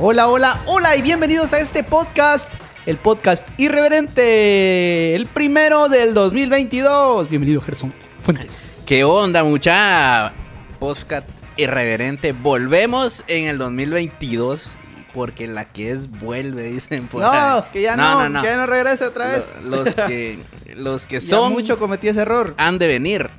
Hola, hola, hola y bienvenidos a este podcast, el podcast irreverente, el primero del 2022. Bienvenido, Gerson Fuentes. ¿Qué onda, mucha? Podcast irreverente. Volvemos en el 2022 porque la que es vuelve, dicen por ahí. No, que ya no, que ya no regrese otra vez. Lo- Los, que, los que Ya son mucho cometí ese error. han de venir.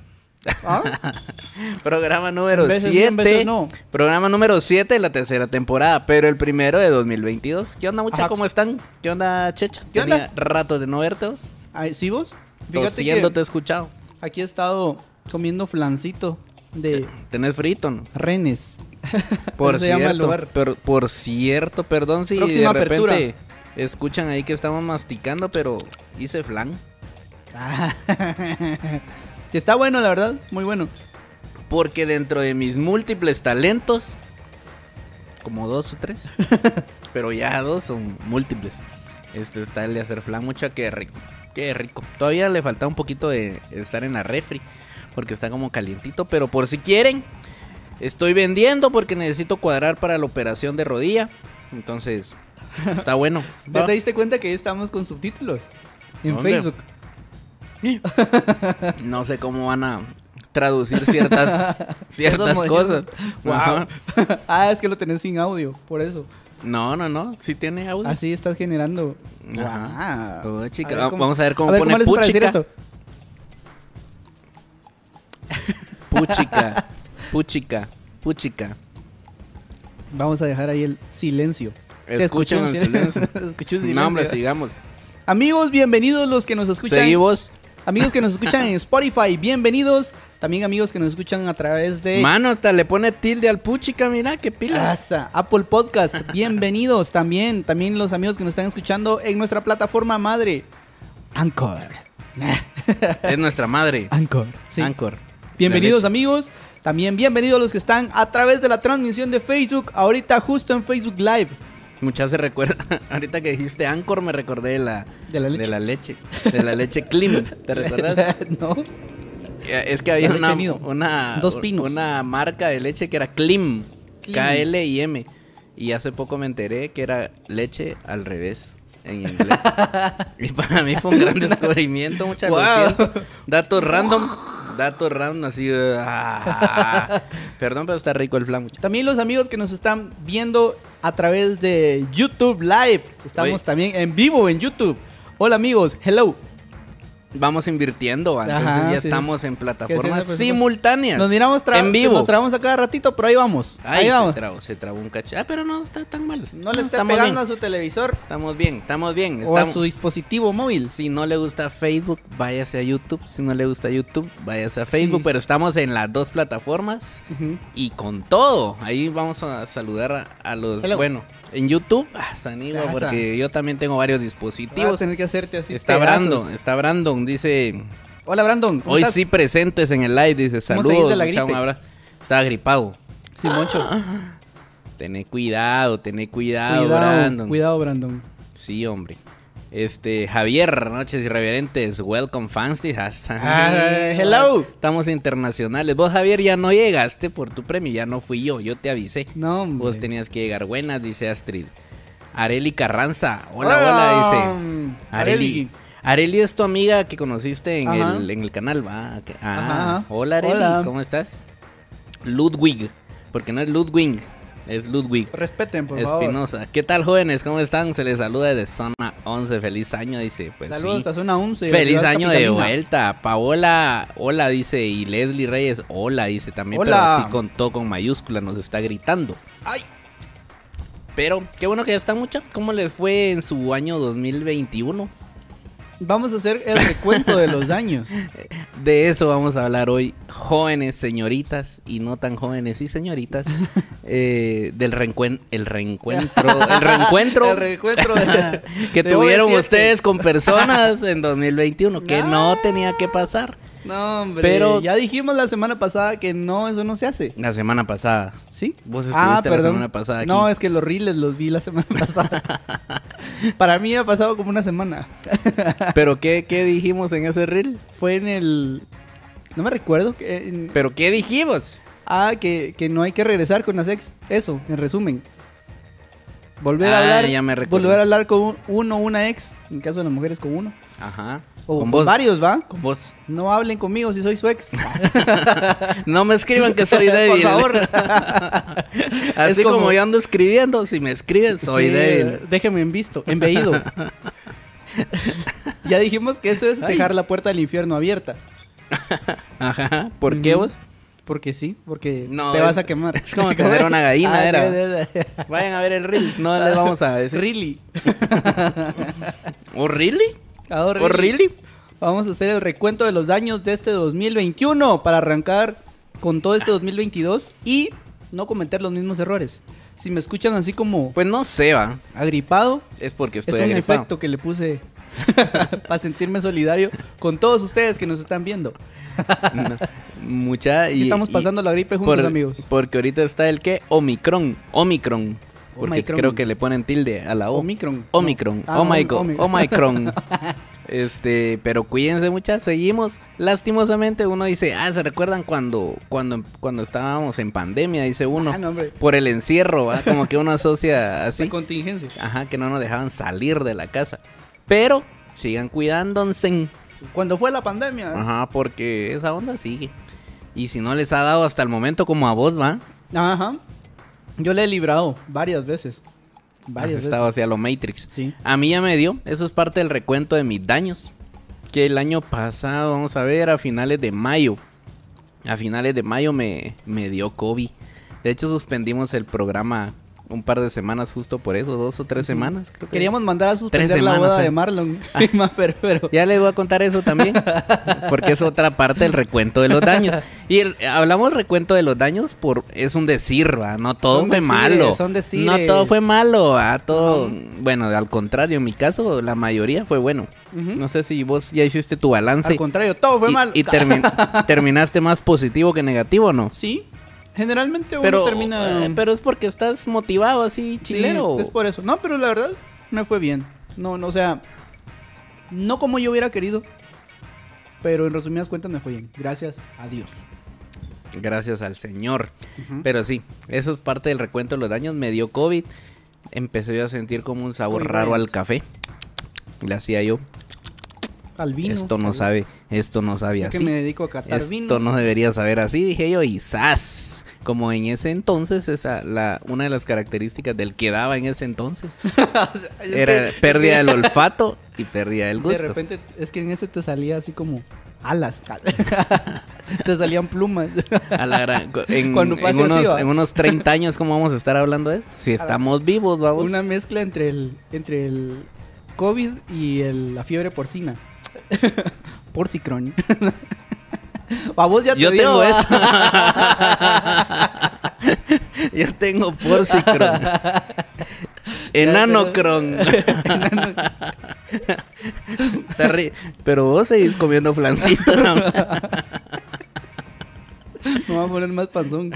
¿Ah? Programa número Veces sí, en veces 7. no. Programa número 7 de la tercera temporada, pero el primero de 2022. ¿Qué onda, mucha? Ajá. ¿Cómo están? ¿Qué onda, Checha? ¿Qué onda? Rato de no verte vos. ¿Sí vos? Fíjate Tosiendo te que he escuchado. aquí he estado comiendo flancito de Tenés frito, ¿no? renes. Por cierto, per- por cierto, perdón si Próxima de repente apertura. escuchan ahí que estamos masticando, pero hice flan. Que está bueno, la verdad, muy bueno. Porque dentro de mis múltiples talentos, como dos o tres, pero ya dos son múltiples. Este está el de hacer flan, mucha que rico, qué rico. Todavía le falta un poquito de estar en la refri, porque está como calientito, pero por si quieren, estoy vendiendo porque necesito cuadrar para la operación de rodilla. Entonces, está bueno. ¿Ya te diste cuenta que ya estamos con subtítulos? En ¿Dónde? Facebook. No sé cómo van a traducir ciertas ciertas cosas. Wow. Ah, es que lo tenés sin audio, por eso. No, no, no, sí tiene audio. Así estás generando. Ajá. Wow. Oh, chica, A ver va- cómo- vamos a ver cómo a ver, pone ¿cómo les para decir puchica. esto? Puchica, puchica, puchica. Vamos a dejar ahí el silencio. Escuchen el silencio. No, hombre, sigamos. Amigos, bienvenidos los que nos escuchan. Seguimos. Amigos que nos escuchan en Spotify, bienvenidos. También amigos que nos escuchan a través de Mano, hasta le pone tilde al puchica, mira, qué pilas. Asa, Apple Podcast. Bienvenidos también. También los amigos que nos están escuchando en nuestra plataforma madre. Anchor. Es nuestra madre. Anchor. sí. Anchor. Bienvenidos amigos. También bienvenidos los que están a través de la transmisión de Facebook. Ahorita justo en Facebook Live. Muchas se recuerda. Ahorita que dijiste Anchor, me recordé de la, De la leche. De la leche. De la leche Klim. ¿Te recuerdas? no. Es que había una, una, Dos pinos. una marca de leche que era Klim. Klim. Y hace poco me enteré que era leche al revés en inglés. y para mí fue un gran descubrimiento. Muchas Wow. Datos random. Datos random así. ah. Perdón, pero está rico el flan. También los amigos que nos están viendo a través de YouTube Live. Estamos Oye. también en vivo en YouTube. Hola amigos, hello. Vamos invirtiendo, entonces Ajá, ya sí. estamos en plataformas simultáneas. Nos miramos en vivo. Nos trabamos a cada ratito, pero ahí vamos. Ay, ahí se vamos. trabó, se trabó un cacho. Ah, pero no está tan mal. No le estamos pegando bien. a su televisor Estamos bien, estamos bien. o a su dispositivo móvil. Si no le gusta Facebook, váyase a YouTube. Si no le gusta YouTube, váyase a Facebook. Sí. Pero estamos en las dos plataformas y con todo. Ahí vamos a saludar a, a los. Hello. Bueno, en YouTube, ah, Sanigo, Ah, porque yo también tengo varios Voy a dispositivos. tener que hacerte así. Está pedazos. Brandon, está Brandon, dice. Hola Brandon. ¿cómo Hoy estás? sí presentes en el live, dice. ¿Cómo Saludos, de la mucha, un gripe? abrazo. Está gripado. Sí, Moncho. Tené cuidado, tené cuidado, cuidado, Brandon. cuidado Brandon. Sí, hombre. Este, Javier, noches irreverentes, welcome fans, Ah, hello. Estamos internacionales. Vos, Javier, ya no llegaste por tu premio, ya no fui yo, yo te avisé. No, hombre. Vos tenías que llegar. Buenas, dice Astrid. Areli Carranza, hola, hola, dice. Mm, Areli. Areli es tu amiga que conociste en, el, en el canal, va. Ah, Ajá. hola Areli, Hola. ¿cómo estás? Ludwig, porque no es Ludwig, es Ludwig. Respeten, por favor. Espinosa. ¿Qué tal, jóvenes? ¿Cómo están? Se les saluda desde Zona 11. Feliz año, dice. Pues Saludos, sí. esta zona 11. de la Feliz año de vuelta. Paola, hola, dice. Y Leslie Reyes, hola, dice también. Hola. Pero así con todo con mayúscula nos está gritando. Ay. Pero qué bueno que ya está mucha. ¿Cómo les fue en su año 2021? Vamos a hacer el recuento de los años. De eso vamos a hablar hoy, jóvenes, señoritas y no tan jóvenes y señoritas, eh, del reencuen- el reencuentro, el reencuentro El reencuentro de- que de tuvieron OV7. ustedes con personas en 2021 que no tenía que pasar No, hombre. Pero- ya dijimos la semana pasada que no, eso no se hace. la semana pasada. ¿Sí? Vos estuviste la semana pasada aquí. No, es que los reels los vi la semana pasada. Para mí ha pasado como una semana. Pero qué, qué dijimos en ese reel? Fue en el. No me recuerdo. en- Pero qué dijimos? Ah, que, que no hay que regresar con las ex. Eso, en resumen. Volver a Ah, hablar, ya me volver a hablar con un- uno una ex, en caso de las mujeres con uno. Ajá. O con con varios, ¿va? Con vos. No hablen conmigo si soy su ex. No me escriban que soy Por débil. favor. Así Es como- como... yo ando escribiendo, si me escriben, soy Sí, débil. Déjeme en visto, en veído. ya dijimos que eso es Ay. dejar la puerta del infierno abierta. Ajá. ¿Por qué vos? Porque sí, porque No, te es- vas a quemar. es como tener una gallina, Ah, era. sí, sí. Vayan a ver el reel. No les vamos a decir. Really. ¿Oh, really? ¿Oh? Vamos a hacer el recuento de los daños de este 2021 para arrancar con todo este 2022 y no cometer los mismos errores. Si me escuchan así como Pues no sé, va. agripado, Es porque es estoy un agripado. efecto que le puse para sentirme solidario con todos ustedes que nos están viendo. No. Mucha y Y estamos y- pasando la gripe juntos, por- amigos. Porque ahorita está el que Omicron, Omicron. Porque Omicron. creo que le ponen tilde a la O. Omicron. Omicron. No. Ah, Omicron. Om- Omicron. este, pero cuídense muchas, seguimos. Lastimosamente uno dice, ah, ¿se recuerdan cuando cuando cuando estábamos en pandemia? Dice uno. Ah, no. Por el encierro, ¿va? Como que uno asocia así. Sin contingencia. Ajá, que no nos dejaban salir de la casa. Pero sigan cuidándose. Cuando fue la pandemia. Ajá, porque esa onda sigue. Y si no les ha dado hasta el momento como a vos, va. Ajá. Yo le he librado varias veces. Varias estado veces. hacia lo Matrix. Sí. A mí ya me dio. Eso es parte del recuento de mis daños. Que el año pasado, vamos a ver, a finales de mayo. A finales de mayo me, me dio COVID. De hecho, suspendimos el programa un par de semanas justo por eso. Dos o tres semanas, creo que. Queríamos mandar a suspender la semanas, boda eh. de Marlon. pero, pero- Ya les voy a contar eso también. Porque es otra parte del recuento de los daños. Y el- hablamos recuento de los daños por es un decir, ¿va? No todo Son fue decires, malo. son. No todo fue malo, ¿va? Todo. Bueno, al contrario, en mi caso, la mayoría fue bueno. No sé si vos ya hiciste tu balance. Al contrario, todo fue y, mal. y termi- terminaste más positivo que negativo, ¿o ¿no? Sí. Generalmente uno Pero, termina. eh, pero es porque estás motivado así, Sí, chilero. es por eso. No, pero la verdad me fue bien. No, no, o sea, no como yo hubiera querido, pero en resumidas cuentas me fue bien. Gracias a Dios. Gracias al Señor. Pero sí, eso es parte del recuento de los daños. Me dio COVID. Empecé yo a sentir como un sabor Muy raro bien. al café. Le hacía yo. Al vino. esto no sabe, esto no sabe yo que así. me dedico a catar Esto vino. no debería saber así, dije yo, y ¡zas! Como en ese entonces, esa, la, una de las características del que daba en ese entonces era pérdida del olfato y pérdida del De gusto. repente, es que en ese te salía así como alas. te salían plumas. A la gran- en, Cuando en pase así, unos, va. en unos 30 años, ¿cómo vamos a estar hablando de esto? Si estamos vivos, vamos. Una mezcla entre el, entre el COVID y el- la fiebre porcina. Porcicron. A vos ya te Yo dio, tengo ¿va? eso. Yo tengo porcicron. Enanocron. Pero vos seguís comiendo flancito. ¿no? Me voy a poner más panzón.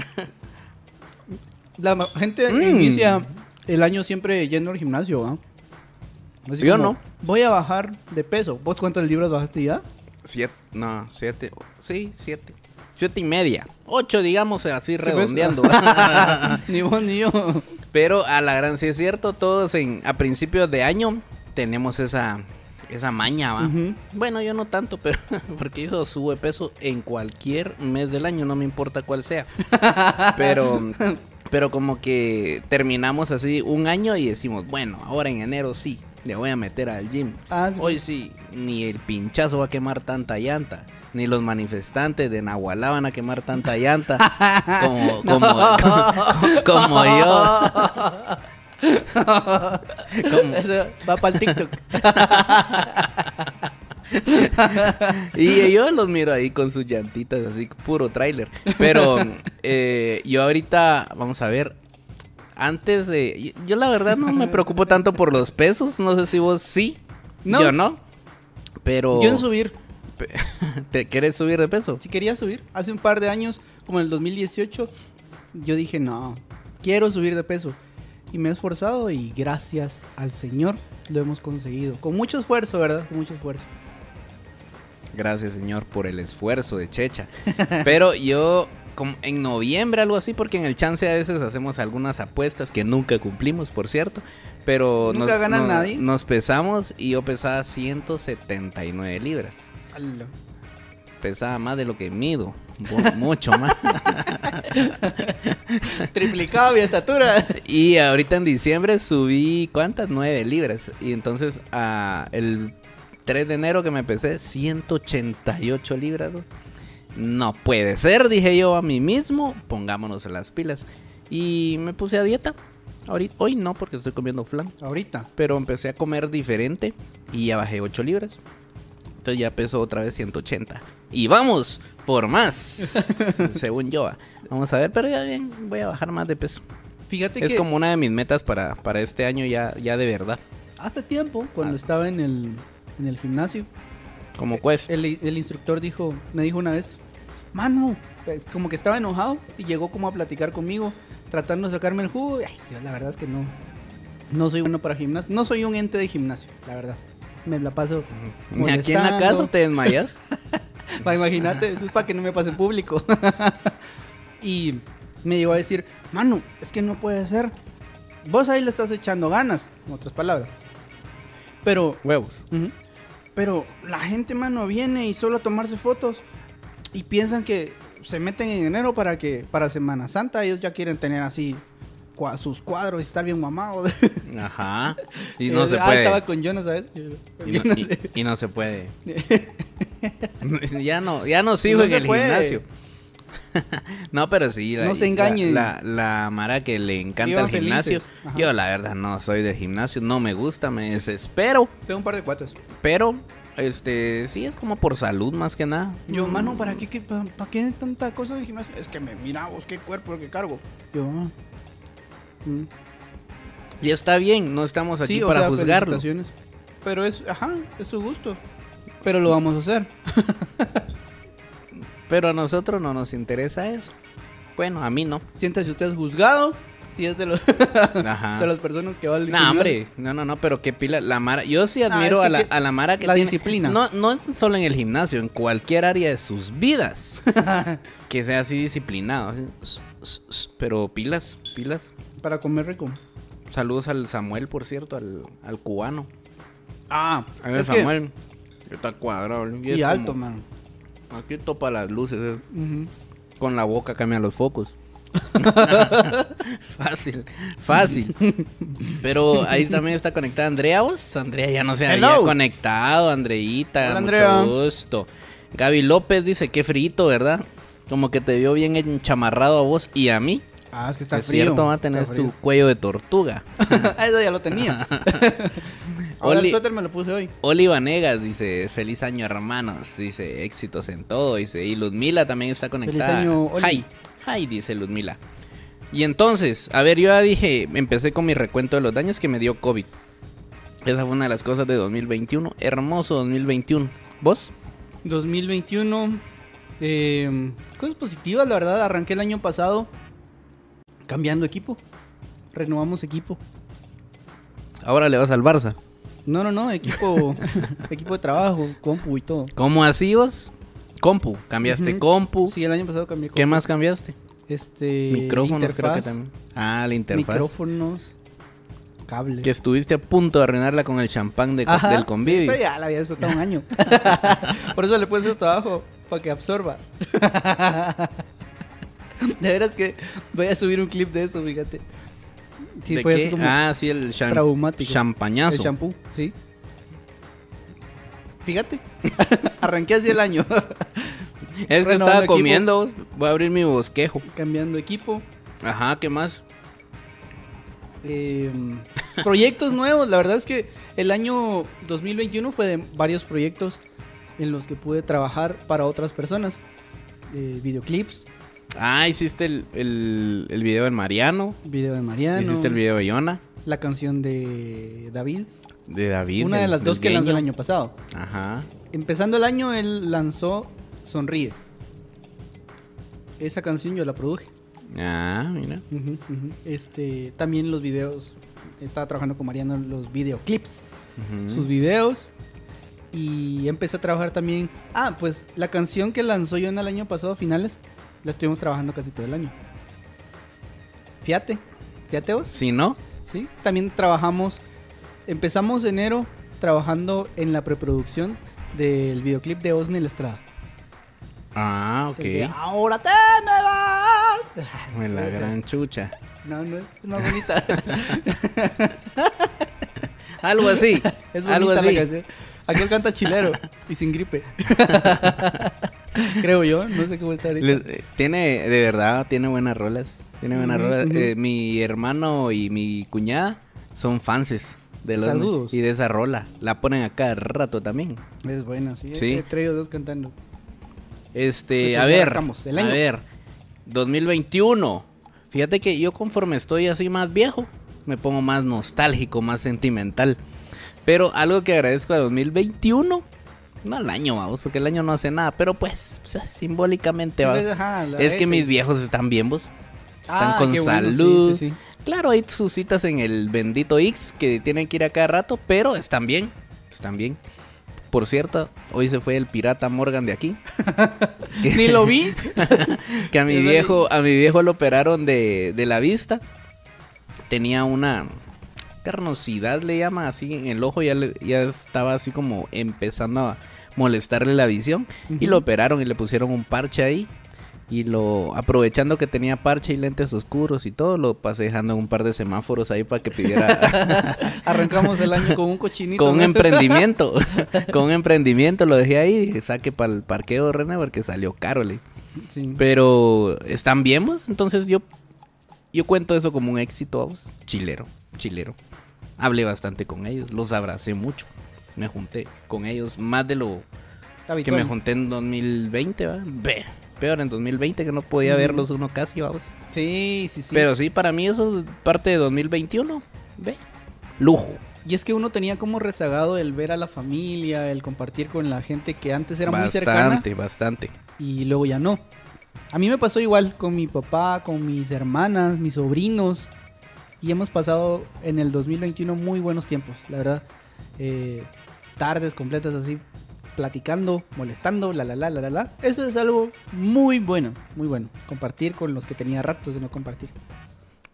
La gente Mm. inicia el año siempre yendo al gimnasio, ¿va? Yo como, no. Voy a bajar de peso. ¿Vos cuántas libras bajaste ya? Siete, no, siete. Sí, siete. Siete y media. Ocho, digamos, así pues. redondeando. ni vos ni yo. Pero a la gran, sí es cierto, todos en, a principios de año tenemos esa, esa maña, ¿va? Bueno, yo no tanto, pero porque yo subo de peso en cualquier mes del año, no me importa cuál sea. Pero, pero como que terminamos así un año y decimos, bueno, ahora en enero sí, le voy a meter al gym. Ah, sí, Hoy sí, ni el pinchazo va a quemar tanta llanta. Ni los manifestantes de Nahualá van a quemar tanta llanta como, como, como, como yo. Como- Eso va para el TikTok. Y yo los miro ahí con sus llantitas, así puro tráiler. Pero eh, yo ahorita, vamos a ver, antes de... Yo la verdad no me preocupo tanto por los pesos, no sé si vos sí, No. yo no. Pero... Yo en subir. ¿Te quieres subir de peso? Si quería subir, hace un par de años, como en el 2018, yo dije, no, quiero subir de peso. Y me he esforzado y gracias al Señor lo hemos conseguido. Con mucho esfuerzo, ¿verdad? Con mucho esfuerzo. Gracias, señor, por el esfuerzo de Checha. Pero yo como en noviembre, algo así, porque en el chance a veces hacemos algunas apuestas que nunca cumplimos, por cierto. Pero Nunca nos, gana nos- nadie. nos pesamos y yo pesaba 179 libras. Pesaba más de lo que mido. mu- Mucho más. Triplicado mi estatura. Y ahorita en diciembre subí, ¿cuántas? 9 libras. Y entonces ah, el 3 de enero que me pesé, 188 libras. ¿no? No puede ser, dije yo a mí mismo. Pongámonos las pilas. Y me puse a dieta. Ahorita, hoy no, porque estoy comiendo flan. Ahorita. Pero empecé a comer diferente y ya bajé 8 libras. Entonces ya peso otra vez 180. Y vamos por más, según yo. Vamos a ver, pero ya bien, voy a bajar más de peso. Fíjate Es que como una de mis metas para, para este año ya, ya de verdad. hace tiempo, cuando Ah. estaba en el, en el gimnasio, Como el, el instructor dijo, me dijo una vez, Manu, pues, como que estaba enojado y llegó como a platicar conmigo, tratando de sacarme el jugo. Ay, yo la verdad es que no, no soy uno para gimnasio, no soy un ente de gimnasio, la verdad. Me la paso. Ni aquí en la casa te desmayas. Imagínate, es para que no me pase en público. y me llegó a decir, Manu, es que no puede ser. Vos ahí le estás echando ganas, en otras palabras. Pero, Huevos. pero la gente, mano, viene y solo a tomarse fotos y piensan que se meten en enero para que para Semana Santa ellos ya quieren tener así cua- sus cuadros y estar bien mamados. Ajá. Y no Eh, se ah, puede. estaba con Jonas, ¿sabes? Y no, y- no se puede. ya no, ya no sigo No en el puede. gimnasio. no, pero sí. No se engañen. La, la, la Mara que le encanta el gimnasio. Yo, la verdad, no soy del gimnasio. No me gusta, me desespero. Tengo un par de cuates. Pero, este, sí es como por salud más que nada. Yo, mano, ¿para qué, qué, para, qué tanta cosa de gimnasio? Es que me mira vos, qué cuerpo que cargo. Yo, ah. Mm. Y está bien, no estamos aquí Sí, para sea, juzgarlo. Pero es, ajá, es su gusto. Pero lo vamos a hacer. Pero a nosotros no nos interesa eso. Bueno, a mí no. Siéntese usted juzgado. Si es de, los, Ajá. de las personas que va al No, hombre, no, no, no, pero qué pila, la Mara, yo sí admiro es que a, la, que- a la Mara que la tiene- disciplina. No, no es solo en el gimnasio, en cualquier área de sus vidas, que sea así disciplinado, pero pilas, pilas. Para comer rico. Saludos al Samuel, por cierto, al, al cubano. Ah, A ver, es que- Samuel, está cuadrado. y es alto, como- man. Aquí topa las luces, eh, con la boca cambia los focos. fácil, fácil. Pero ahí también está conectada Andrea. Vos, Andrea ya no se había Hello. conectado, Andreita. Hola, mucho gusto. Gaby López dice, qué frito, ¿verdad? Como que te vio bien enchamarrado a vos y a mí. Ah, es que está es frío. cierto, va a tener tu cuello de tortuga. Eso ya lo tenía. Ahora Oli- el suéter me lo puse hoy. Oli Vanegas dice, feliz año hermanos, dice, éxitos en todo, dice, y Luzmila también está conectada. año, Oli. Hi, hi, dice Luzmila. Y entonces, a ver, yo ya dije, empecé con mi recuento de los daños que me dio COVID. Esa fue una de las cosas de 2021, hermoso 2021. ¿Vos? 2021. eh, cosas positivas, la verdad. Arranqué el año pasado cambiando equipo. Renovamos equipo. Ahora le vas al Barça. No, no, no, equipo, equipo de trabajo, compu y todo. ¿Cómo así vos? Compu, cambiaste Ujú. compu. Sí, el año pasado cambié ¿Qué compu. más cambiaste? Este. Micrófonos creo que interfaz, también. Ah, la interfaz. Micrófonos, cables. Que estuviste a punto de arruinarla con el champán de, Ajá, del convivio. Pero ya la había disfrutado un año. Por eso le puse esto abajo, para que absorba. De veras que voy a subir un clip de eso, fíjate. Sí, ¿De fue qué? así como Ah, sí, el champañazo. el shampoo, sí. Fíjate, arranqué así el año. Es que estaba equipo. comiendo. Voy a abrir mi bosquejo. Cambiando equipo. Ajá, ¿qué más? Eh, proyectos nuevos, la verdad es que el año 2021 fue de varios proyectos en los que pude trabajar para otras personas. Eh, videoclips, Ah, hiciste el, el, el video de Mariano. video de Mariano, Hiciste el video de Yona. la canción de David, De David. una de las dos que lanzó el año pasado. Ajá. Empezando el año, él lanzó Sonríe. Esa canción yo la produje. Ah, mira. Este, también los videos. Estaba trabajando con Mariano los videoclips. Sus videos. Y empecé a trabajar también. Ah, pues la canción que lanzó yo en el año pasado, finales, La estuvimos trabajando casi todo el año. Fíjate, fíjate vos. Si no, Sí, también trabajamos, empezamos enero trabajando en la preproducción del videoclip de Osni la Estrada. ah, de, ok. Ahora te me vas. Ay, la sí, sí. gran chucha. No, no es más bonita. Algo así. es algo bonita así. la canción. Aquel canta chilero y sin gripe. Creo yo, no sé cómo está ahorita. Le- eh, tiene, de verdad, tiene buenas rolas. Tiene buenas rolas. Eh, mi hermano y mi cuñada son fanses de los Saludos. y de esa rola. La ponen a cada rato también. Es buena, sí. Sí. He traído dos cantando. Este, Entonces, a ver, el a año. ver, 2021. Fíjate que yo conforme estoy así más viejo, me pongo más nostálgico, más sentimental. Pero algo que agradezco a 2021, no al año, vamos, porque el año no hace nada, pero pues, o sea, simbólicamente, Sí, va. ajá, Es que mis viejos están bien, vos. Están Ah, con qué bueno, sí, salud. sí, sí. Claro, hay sus citas en el bendito X que tienen que ir a cada rato, pero están bien, están bien. Por cierto, hoy se fue el pirata Morgan de aquí. Ni lo vi. que a mi viejo, a mi viejo lo operaron de, de la vista. Tenía una carnosidad, le llama así, en el ojo ya, le- ya estaba así como empezando a molestarle la visión. Y lo operaron y le pusieron un parche ahí. Y lo, aprovechando que tenía parche y lentes oscuros y todo, lo pasé dejando en un par de semáforos ahí para que pidiera Arrancamos el año con un cochinito. con un emprendimiento. con un emprendimiento lo dejé ahí saque para el parqueo, René, porque salió caro, le. Sí. Pero están bien, vos. Entonces yo, yo cuento eso como un éxito, vos. Chilero, chilero. Hablé bastante con ellos, los abracé mucho. Me junté con ellos más de lo que me junté en 2020, ¿va? Ve, peor en 2020 que no podía verlos uno casi, vamos. Sí, sí, sí. Pero sí, para mí eso es parte de 2021. Ve, lujo. Y es que uno tenía como rezagado el ver a la familia, el compartir con la gente que antes era muy bastante, cercana bastante. y luego ya no. A mí me pasó igual con mi papá, con mis hermanas, mis sobrinos. Y hemos pasado en el 2021 muy buenos tiempos, la verdad. Eh, tardes completas así, platicando, molestando, la la la la la la. Eso es algo muy bueno, muy bueno. Compartir con los que tenía ratos de no compartir.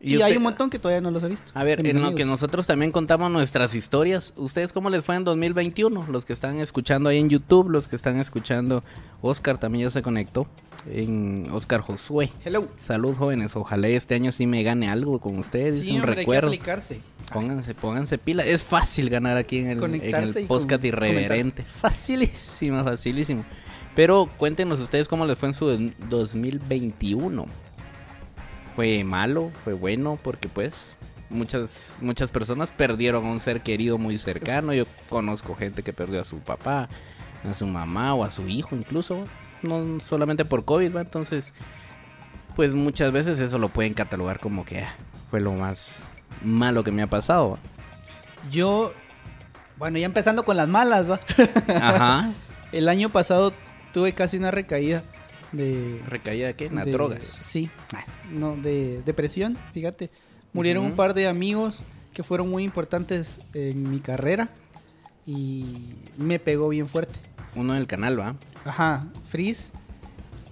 Y, usted- hay un montón que todavía no los he visto. A ver, en lo que nosotros también contamos nuestras historias, ¿ustedes cómo les fue en 2021? Los que están escuchando ahí en YouTube, los que están escuchando, Oscar también ya se conectó, en Oscar Josué. Hello. Salud jóvenes, ojalá este año sí me gane algo con ustedes, Sí, un hombre, hay que recuerdo. aplicarse. Pónganse, pónganse pila. Es fácil ganar aquí en el, en el podcast irreverente. Facilísimo, facilísimo. Pero cuéntenos ustedes cómo les fue en su 2021. Fue malo, fue bueno, porque pues muchas, muchas personas perdieron a un ser querido muy cercano. Yo conozco gente que perdió a su papá, a su mamá o a su hijo incluso. No solamente por COVID, ¿va? Entonces, pues muchas veces eso lo pueden catalogar como que ah, fue lo más malo que me ha pasado. Yo, bueno, ya empezando con las malas, va. Ajá. El año pasado tuve casi una recaída de... ¿Recaída de qué? Las de- drogas. Sí, no, de depresión, fíjate. Murieron un par de amigos que fueron muy importantes en mi carrera y me pegó bien fuerte. Uno en el canal, ¿va? Ajá, Freeze,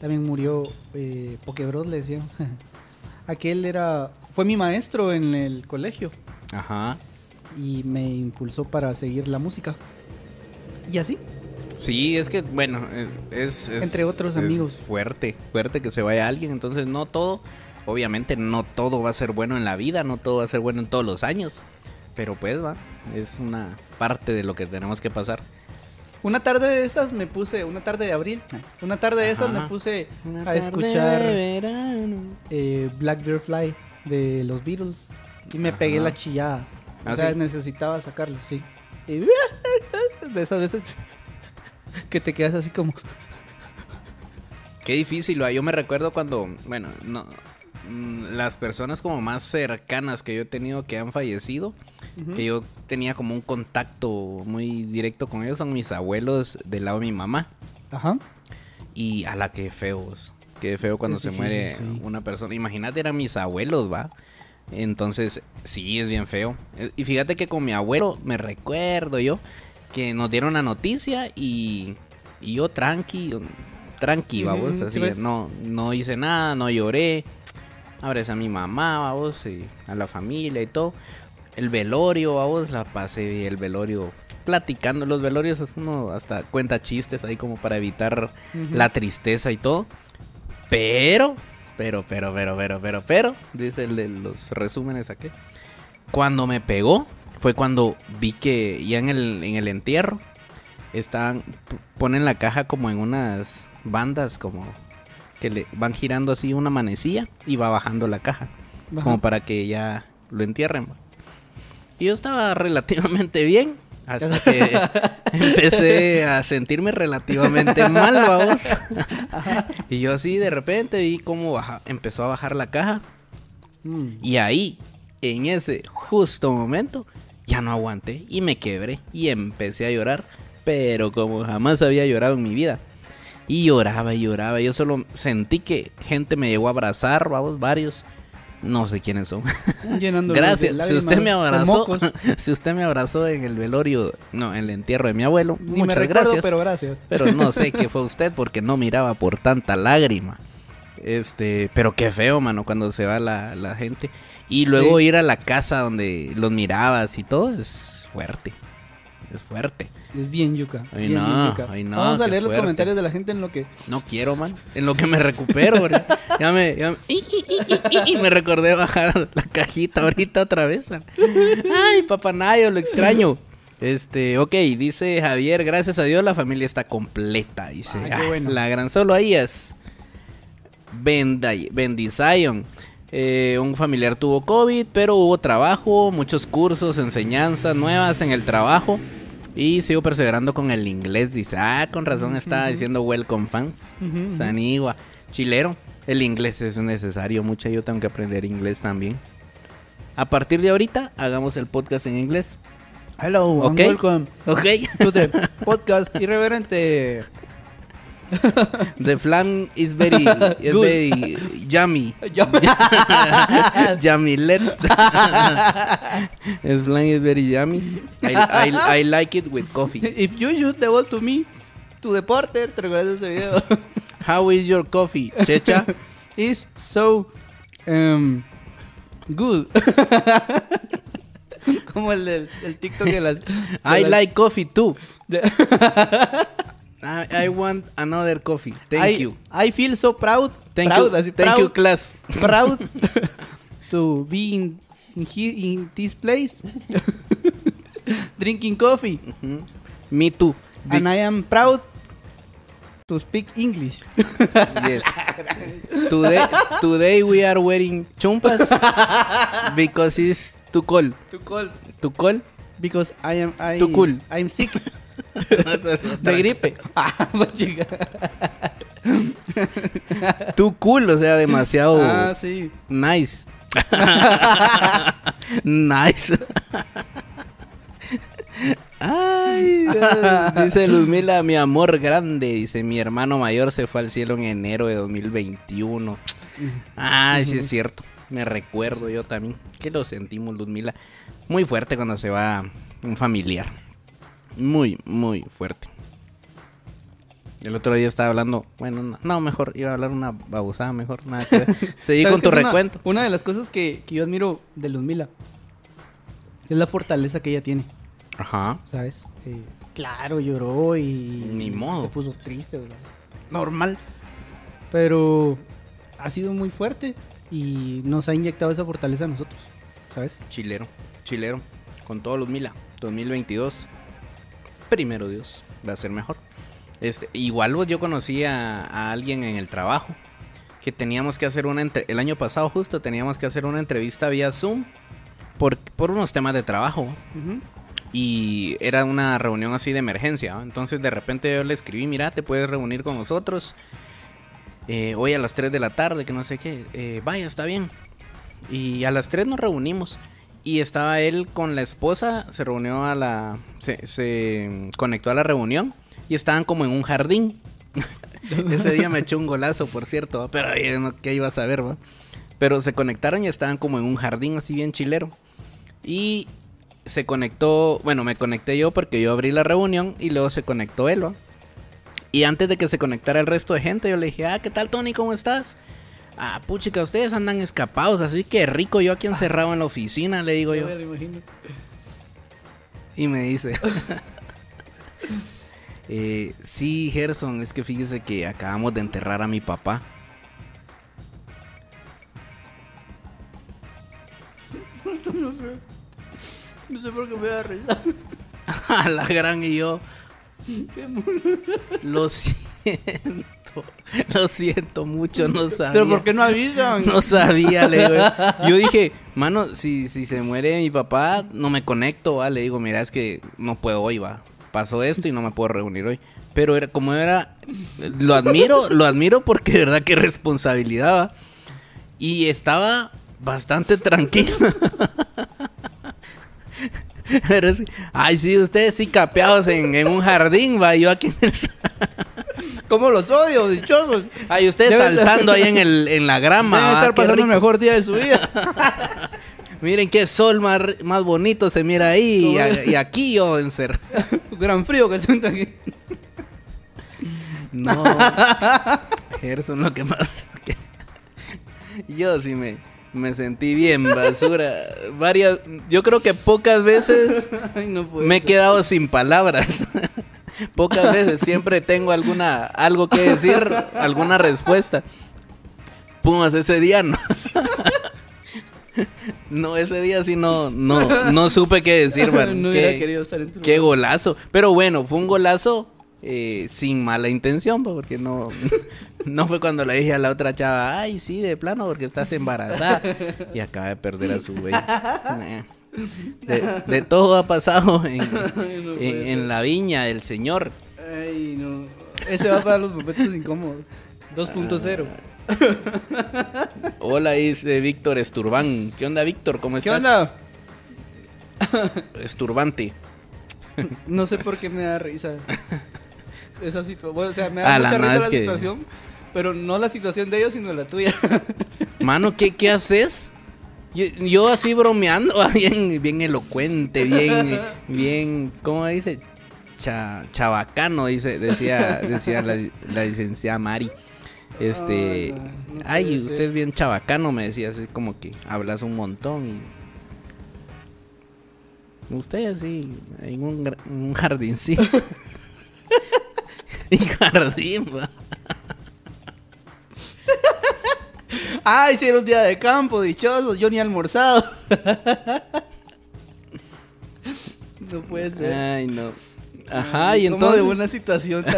también murió eh, Pokebros, le decíamos. Aquel era, fue mi maestro en el colegio Ajá. y me impulsó para seguir la música. Y así, Sí, es que, bueno, es... es- Entre otros es amigos. Fuerte, fuerte que se vaya alguien. Entonces, no todo, obviamente no todo va a ser bueno en la vida, no todo va a ser bueno en todos los años. Pero pues, va, es una parte de lo que tenemos que pasar. Una tarde de esas me puse, una tarde de abril, una tarde de esas Ajá. me puse Una a tarde escuchar de verano. eh, Black Bear Fly de los Beatles y me Ajá. pegué la chillada. ¿Ah, o sea, sí? necesitaba sacarlo, sí. Y de esas veces que te quedas así como Qué difícil, ¿va? yo me recuerdo cuando, bueno, no, mm, las personas como más cercanas que yo he tenido que han fallecido, Que yo tenía como un contacto muy directo con ellos, son mis abuelos del lado de mi mamá. Ajá. Y a la que feos, qué feo cuando Es se difícil, muere sí. una persona. Imagínate, eran mis abuelos, ¿va? Entonces, sí, es bien feo. Eh, Y fíjate que con mi abuelo, me recuerdo yo, que nos dieron la noticia y, y yo tranqui, tranqui, vamos. Así sí, no, no hice nada, no lloré. Abrace a mi mamá, vamos, y a la familia y todo. El velorio, vamos, la pasé bien, el velorio. Platicando, los velorios es uno hasta cuenta chistes ahí como para evitar la tristeza y todo. Pero, pero, pero, pero, pero, pero, pero, dice el de los resúmenes aquí. Cuando me pegó fue cuando vi que ya en el, en el entierro estaban, p- ponen la caja como en unas bandas como que le van girando así una manecilla y va bajando la caja. Ajá. Como para que ya lo entierren. Y yo estaba relativamente bien. Hasta que empecé a sentirme relativamente mal, vamos. y yo así de repente vi cómo baja, empezó a bajar la caja. Mm. Y ahí, en ese justo momento, ya no aguanté y me quebré y empecé a llorar, pero como jamás había llorado en mi vida. Y lloraba y lloraba, yo solo sentí que gente me llegó a abrazar, vamos, varios. No sé quiénes son. De Gracias. Si usted me abrazó, si usted me abrazó en el velorio, no, en el entierro de mi abuelo, Ni me muchas recuerdo, gracias. pero gracias. Pero no sé qué fue usted porque no miraba por tanta lágrima. Este, pero qué feo, mano, cuando se va la, la gente. Y luego Sí. ir a la casa donde los mirabas y todo es fuerte. Es fuerte. Es bien yuca. Ay, bien, no, bien yuca. ay, no, Vamos a leer los fuerte. comentarios de la gente en lo que. No quiero, man. En lo que me recupero, bro. Ya me, ya me- recordé bajar la cajita ahorita otra vez. Ay, papanayo, lo extraño. Este, ok, dice Javier, gracias a Dios la familia está completa. Dice, qué "Ah, bueno". la gran solo ahí es Bendición. Eh, un familiar tuvo COVID, pero hubo trabajo, muchos cursos, enseñanzas nuevas en el trabajo. Y sigo perseverando con el inglés. Dice, ah, con razón estaba diciendo welcome fans. Ujú, ujú. Sanigua. Chilero. El inglés es necesario. Mucho yo tengo que aprender inglés también. A partir de ahorita, hagamos el podcast en inglés. Hello, and welcome Ok. to the podcast irreverente. The flan is very, is Good. very yummy. Yo- yummy. Let. The flan is very yummy. I, I, I like it with coffee. If you shoot the ball to me, to the porter, te recuerdas ese video. How is your coffee, Checha? Is so um, good. Como el del el TikTok de las. de I las- like coffee too. I, I want another coffee. Thank I, you. I feel so proud. Thank proud, you. así, Thank you, class. proud to be in, in, he- in this place drinking coffee. Mhm. Me too. And I am proud to speak English. Yes. Today, today we are wearing chumpas because it's too cold. Too cold. Too cold. Because I am I, Too cool. I'm sick de gripe. Ah, pues. Too cool, o sea, demasiado Ah, sí. nice. nice. Ay, dice Luzmila, mi amor grande. Dice, mi hermano mayor se fue al cielo en enero de 2021. Ay, sí es cierto. Me recuerdo yo también. Que lo sentimos, Luzmila. Muy fuerte cuando se va un familiar. Muy, muy fuerte. El otro día estaba hablando, bueno, no, no, mejor iba a hablar una babosada, mejor nada que ver. Seguí ¿Sabes con tu una- recuento. Una, de las cosas que, que yo admiro de Luzmila es la fortaleza que ella tiene, Ajá. ¿sabes? Eh, claro, lloró y. Ni modo. Se puso triste, ¿verdad? Normal. Pero ha sido muy fuerte y nos ha inyectado esa fortaleza a nosotros, ¿sabes? Chilero, chilero. Con todos los Mila. 2022. Primero Dios. Va a ser mejor. Este, igual yo conocí a, a alguien en el trabajo. Que teníamos que hacer una entre- El año pasado justo teníamos que hacer una entrevista vía Zoom. Por, por unos temas de trabajo. Y era una reunión así de emergencia. ¿no? Entonces de repente yo le escribí, mira, te puedes reunir con nosotros. eh, hoy a las 3 de la tarde, que no sé qué. eh, vaya, está bien. Y a las 3 nos reunimos. Y estaba él con la esposa, se reunió a la... Se, se conectó a la reunión. Y estaban como en un jardín. Ese día me echó un golazo, por cierto. Pero ¿qué iba a saber, va? Pero se conectaron y estaban como en un jardín así bien chilero. Y se conectó, bueno, me conecté yo porque yo abrí la reunión y luego se conectó él, ¿va? Y antes de que se conectara el resto de gente, yo le dije, ah, ¿qué tal Tony? ¿Cómo estás? Ah, puchica, ustedes andan escapados, así que rico yo aquí encerrado en la oficina, le digo yo. me lo imagino. Y me dice, eh, sí, Gerson, es que fíjese que acabamos de enterrar a mi papá. No sé. No sé por qué me risa. A la gran y yo, lo siento, lo siento mucho, no sabía. Pero ¿por qué no avisan? No sabía, le digo. Yo dije, mano, si, si se muere mi papá, no me conecto, va. Le digo, mira, es que no puedo hoy, va. Pasó esto y no me puedo reunir hoy. Pero era como era, lo admiro, lo admiro porque de verdad que responsabilidad, va. Y estaba bastante tranquilo. Pero ay, sí, ustedes sí capeados en, en un jardín, va. Yo aquí en el ¿Cómo los odio, dichosos? Ay, ustedes Deben saltando ahí en, el, en la grama. Deben estar pasando el mejor día de su vida. Miren qué sol más, más bonito se mira ahí. Y, a- y aquí yo encerrado. Gran frío que siento aquí. No. Gerson, lo que más. Yo sí me, me sentí bien basura. Varias. Yo creo que pocas veces Ay, no puede me he ser. quedado sin palabras. Pocas veces siempre tengo alguna algo que decir, alguna respuesta. Pumas, ese día no. No, ese día sí no, no, no supe qué decir, man. No Qué- hubiera querido estar en tu Qué lugar. golazo. Pero bueno, fue un golazo eh, sin mala intención, pues, porque no, no fue cuando le dije a la otra chava, ay, sí, de plano, porque estás embarazada. Y acaba de perder a su güey. Eh. De, de todo ha pasado en, Ay, no en- puede en la viña del Señor. Ay, no. Ese va para los momentos incómodos. 2.0. Hola, dice Víctor Esturbán. ¿Qué onda, Víctor? ¿Cómo ¿Qué estás? onda? Esturbante. No sé por qué me da risa. Esa situación. Bueno, o sea, me da la mucha nada risa la que- situación. Pero no la situación de ellos, sino la tuya. Mano, ¿qué, qué haces? Yo, yo así bromeando, bien, bien elocuente, bien, bien, ¿cómo dice? Cha- chabacano, dice, decía, decía la, la licenciada Mari. Este, Ay, no, no ay, puede usted es bien chabacano, me decía, así como que hablas un montón y... Usted así, en un, un jardincito. y jardín. Ay, si era un día de campo, dichosos. Yo ni he almorzado. no puede ser. Ay, no. Ajá, y ¿Cómo entonces... de buena situación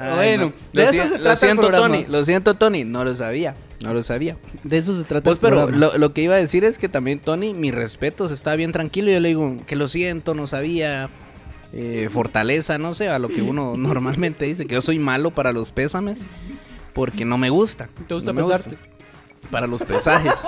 Ay, Bueno, no. de lo, eso si- se lo trata el siento, programa. Tony. Lo siento, Tony. No lo sabía. No lo sabía. De eso se trata Pues, el pero lo, lo que iba a decir es que también, Tony, mis respetos, está bien tranquilo. Yo le digo que lo siento, no sabía. eh, fortaleza, no sé, a lo que uno normalmente dice. Que yo soy malo para los pésames porque no me gusta. ¿Te gusta No pesarte? Para los pesajes.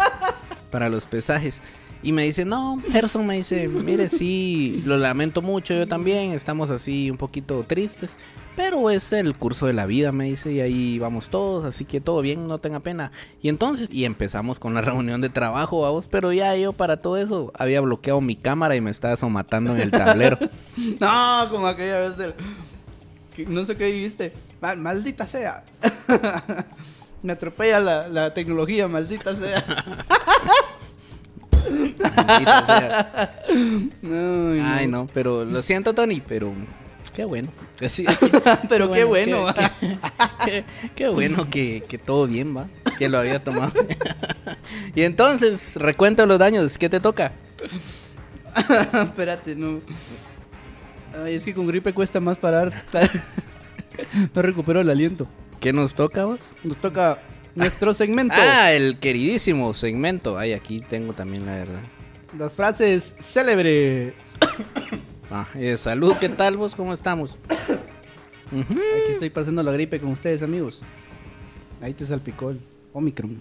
para los pesajes. Y me dice, no, Gerson me dice, mire, sí, lo lamento mucho, yo también, estamos así un poquito tristes, pero es el curso de la vida, me dice, y ahí vamos todos, así que todo bien, no tenga pena. Y entonces, y empezamos con la reunión de trabajo, vamos, pero ya yo para todo eso había bloqueado mi cámara y me estaba somatando en el tablero. No, como aquella vez del... No sé qué dijiste. Ma- maldita sea. Me atropella la, la tecnología, maldita sea. Maldita sea. No, Ay, no, pero lo siento, Tony, pero qué bueno. Sí. Pero qué bueno. Qué, qué- qué bueno que, que todo bien, va. Que lo había tomado. y entonces, recuento los daños. ¿Qué te toca? Espérate, no. Ay, es que con gripe cuesta más parar. no recupero el aliento. ¿Qué nos toca, vos? Nos toca nuestro segmento. Ah, el queridísimo segmento. Ay, aquí tengo también la verdad. Las frases célebres. Ah, eh, salud, ¿qué tal vos? ¿Cómo estamos? Aquí estoy pasando la gripe con ustedes, amigos. Ahí te salpicó el Omicron.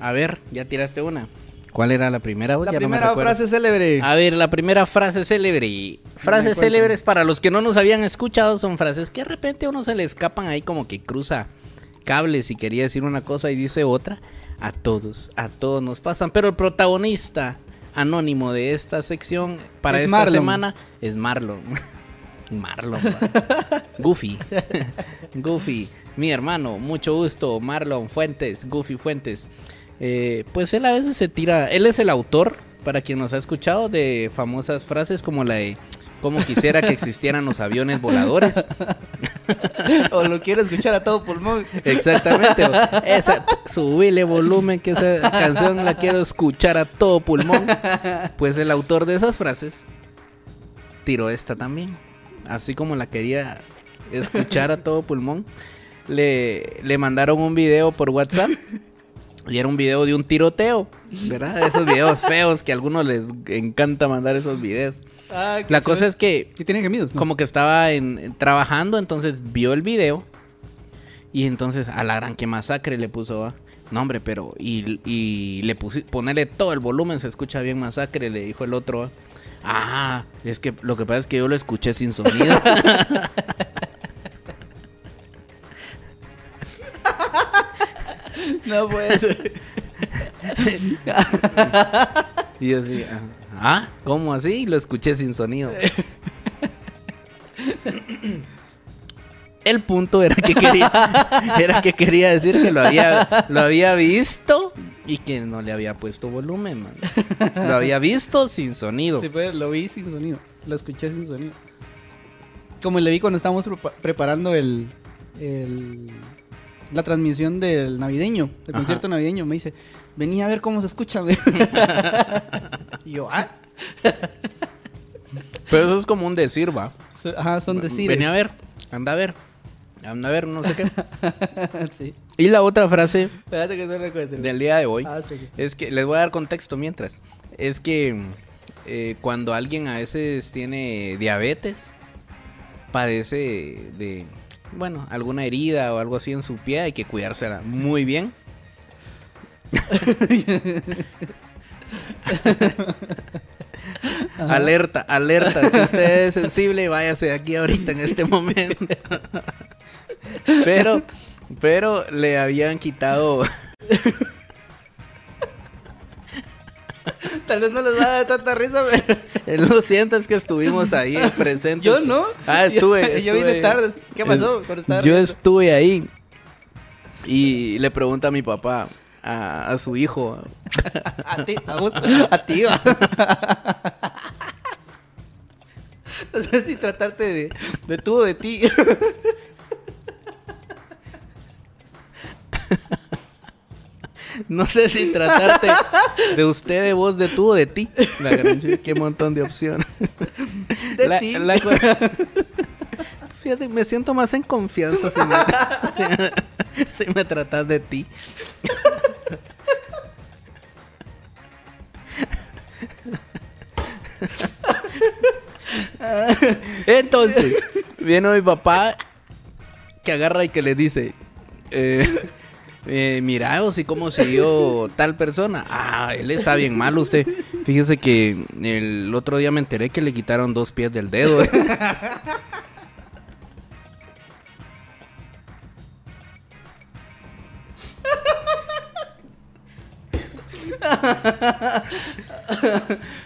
A ver, ya tiraste una. ¿Cuál era la primera? La Ya no me primera frase célebre. A ver, la primera frase célebre. Frases célebres para los que no nos habían escuchado son frases que de repente a uno se le escapan ahí como que cruza cables y quería decir una cosa y dice otra. A todos, a todos nos pasan. Pero el protagonista, anónimo de esta sección para Es esta Marlon. semana es Marlon. Marlon. Goofy. Goofy. Mi hermano, mucho gusto. Marlon Fuentes, Goofy Fuentes. Eh, pues él a veces se tira. Él es el autor, para quien nos ha escuchado, de famosas frases como la de. Como quisiera que existieran los aviones voladores. o lo quiero escuchar a todo pulmón. Exactamente. Esa, subile volumen que esa canción la quiero escuchar a todo pulmón. Pues el autor de esas frases tiró esta también. Así como la quería escuchar a todo pulmón. Le, le mandaron un video por WhatsApp. Y era un video de un tiroteo. ¿Verdad? Esos videos feos que a algunos les encanta mandar esos videos. Ah, La cosa es que que tiene gemidos. ¿no? como que estaba en, en- trabajando, entonces vio el video. Y entonces a la gran que masacre le puso, ¿va? no hombre, pero y, y le puse, ponerle todo el volumen, se escucha bien masacre, le dijo el otro. ¿va? Ah, es que lo que pasa es que yo lo escuché sin sonido. No puede ser. y yo así, ah, ¿cómo así? Lo escuché sin sonido. El punto era que quería, era que quería decir que lo había, lo había visto y que no le había puesto volumen, man. Lo había visto sin sonido. Sí, pues, lo vi sin sonido. Lo escuché sin sonido. Como le vi cuando estábamos prepa- preparando el, el- la transmisión del navideño, del Ajá. concierto navideño, me dice, vení a ver cómo se escucha. güey". y yo, ah, Pero eso es como un decir, va. ajá, son decir. Venía a ver, anda a ver, anda a ver, no sé qué. sí. Y la otra frase Espérate que no recuerde. del día de hoy Ah, sí, está. es que les voy a dar contexto mientras. Es que eh, cuando alguien a veces tiene diabetes, padece de, bueno, alguna herida o algo así en su pie, hay que cuidársela muy bien. alerta, alerta. Si usted es sensible, váyase de aquí ahorita en este momento. pero, pero le habían quitado Tal vez no les va a dar tanta risa, pero Lo siento, es que estuvimos ahí presentes. yo no. Ah, estuve. Yo, vine estuve- tarde. ¿Qué pasó? Estaba Yo riendo? estuve ahí. Y le pregunta a mi papá, a, a su hijo. A ti, a vos, a ti. No sé si tratarte de, de tú o de ti. No sé si tratarte de usted, de vos, de tú o de ti. La gran qué montón de opciones. De La- ti. la Fíjate, me siento más en confianza si me, si me tratas de ti. Entonces, viene mi papá que agarra y que le dice, eh, eh, mira, o si cómo siguió tal persona. Ah, él está bien mal usted. Fíjese que el otro día me enteré que le quitaron dos pies del dedo. eh.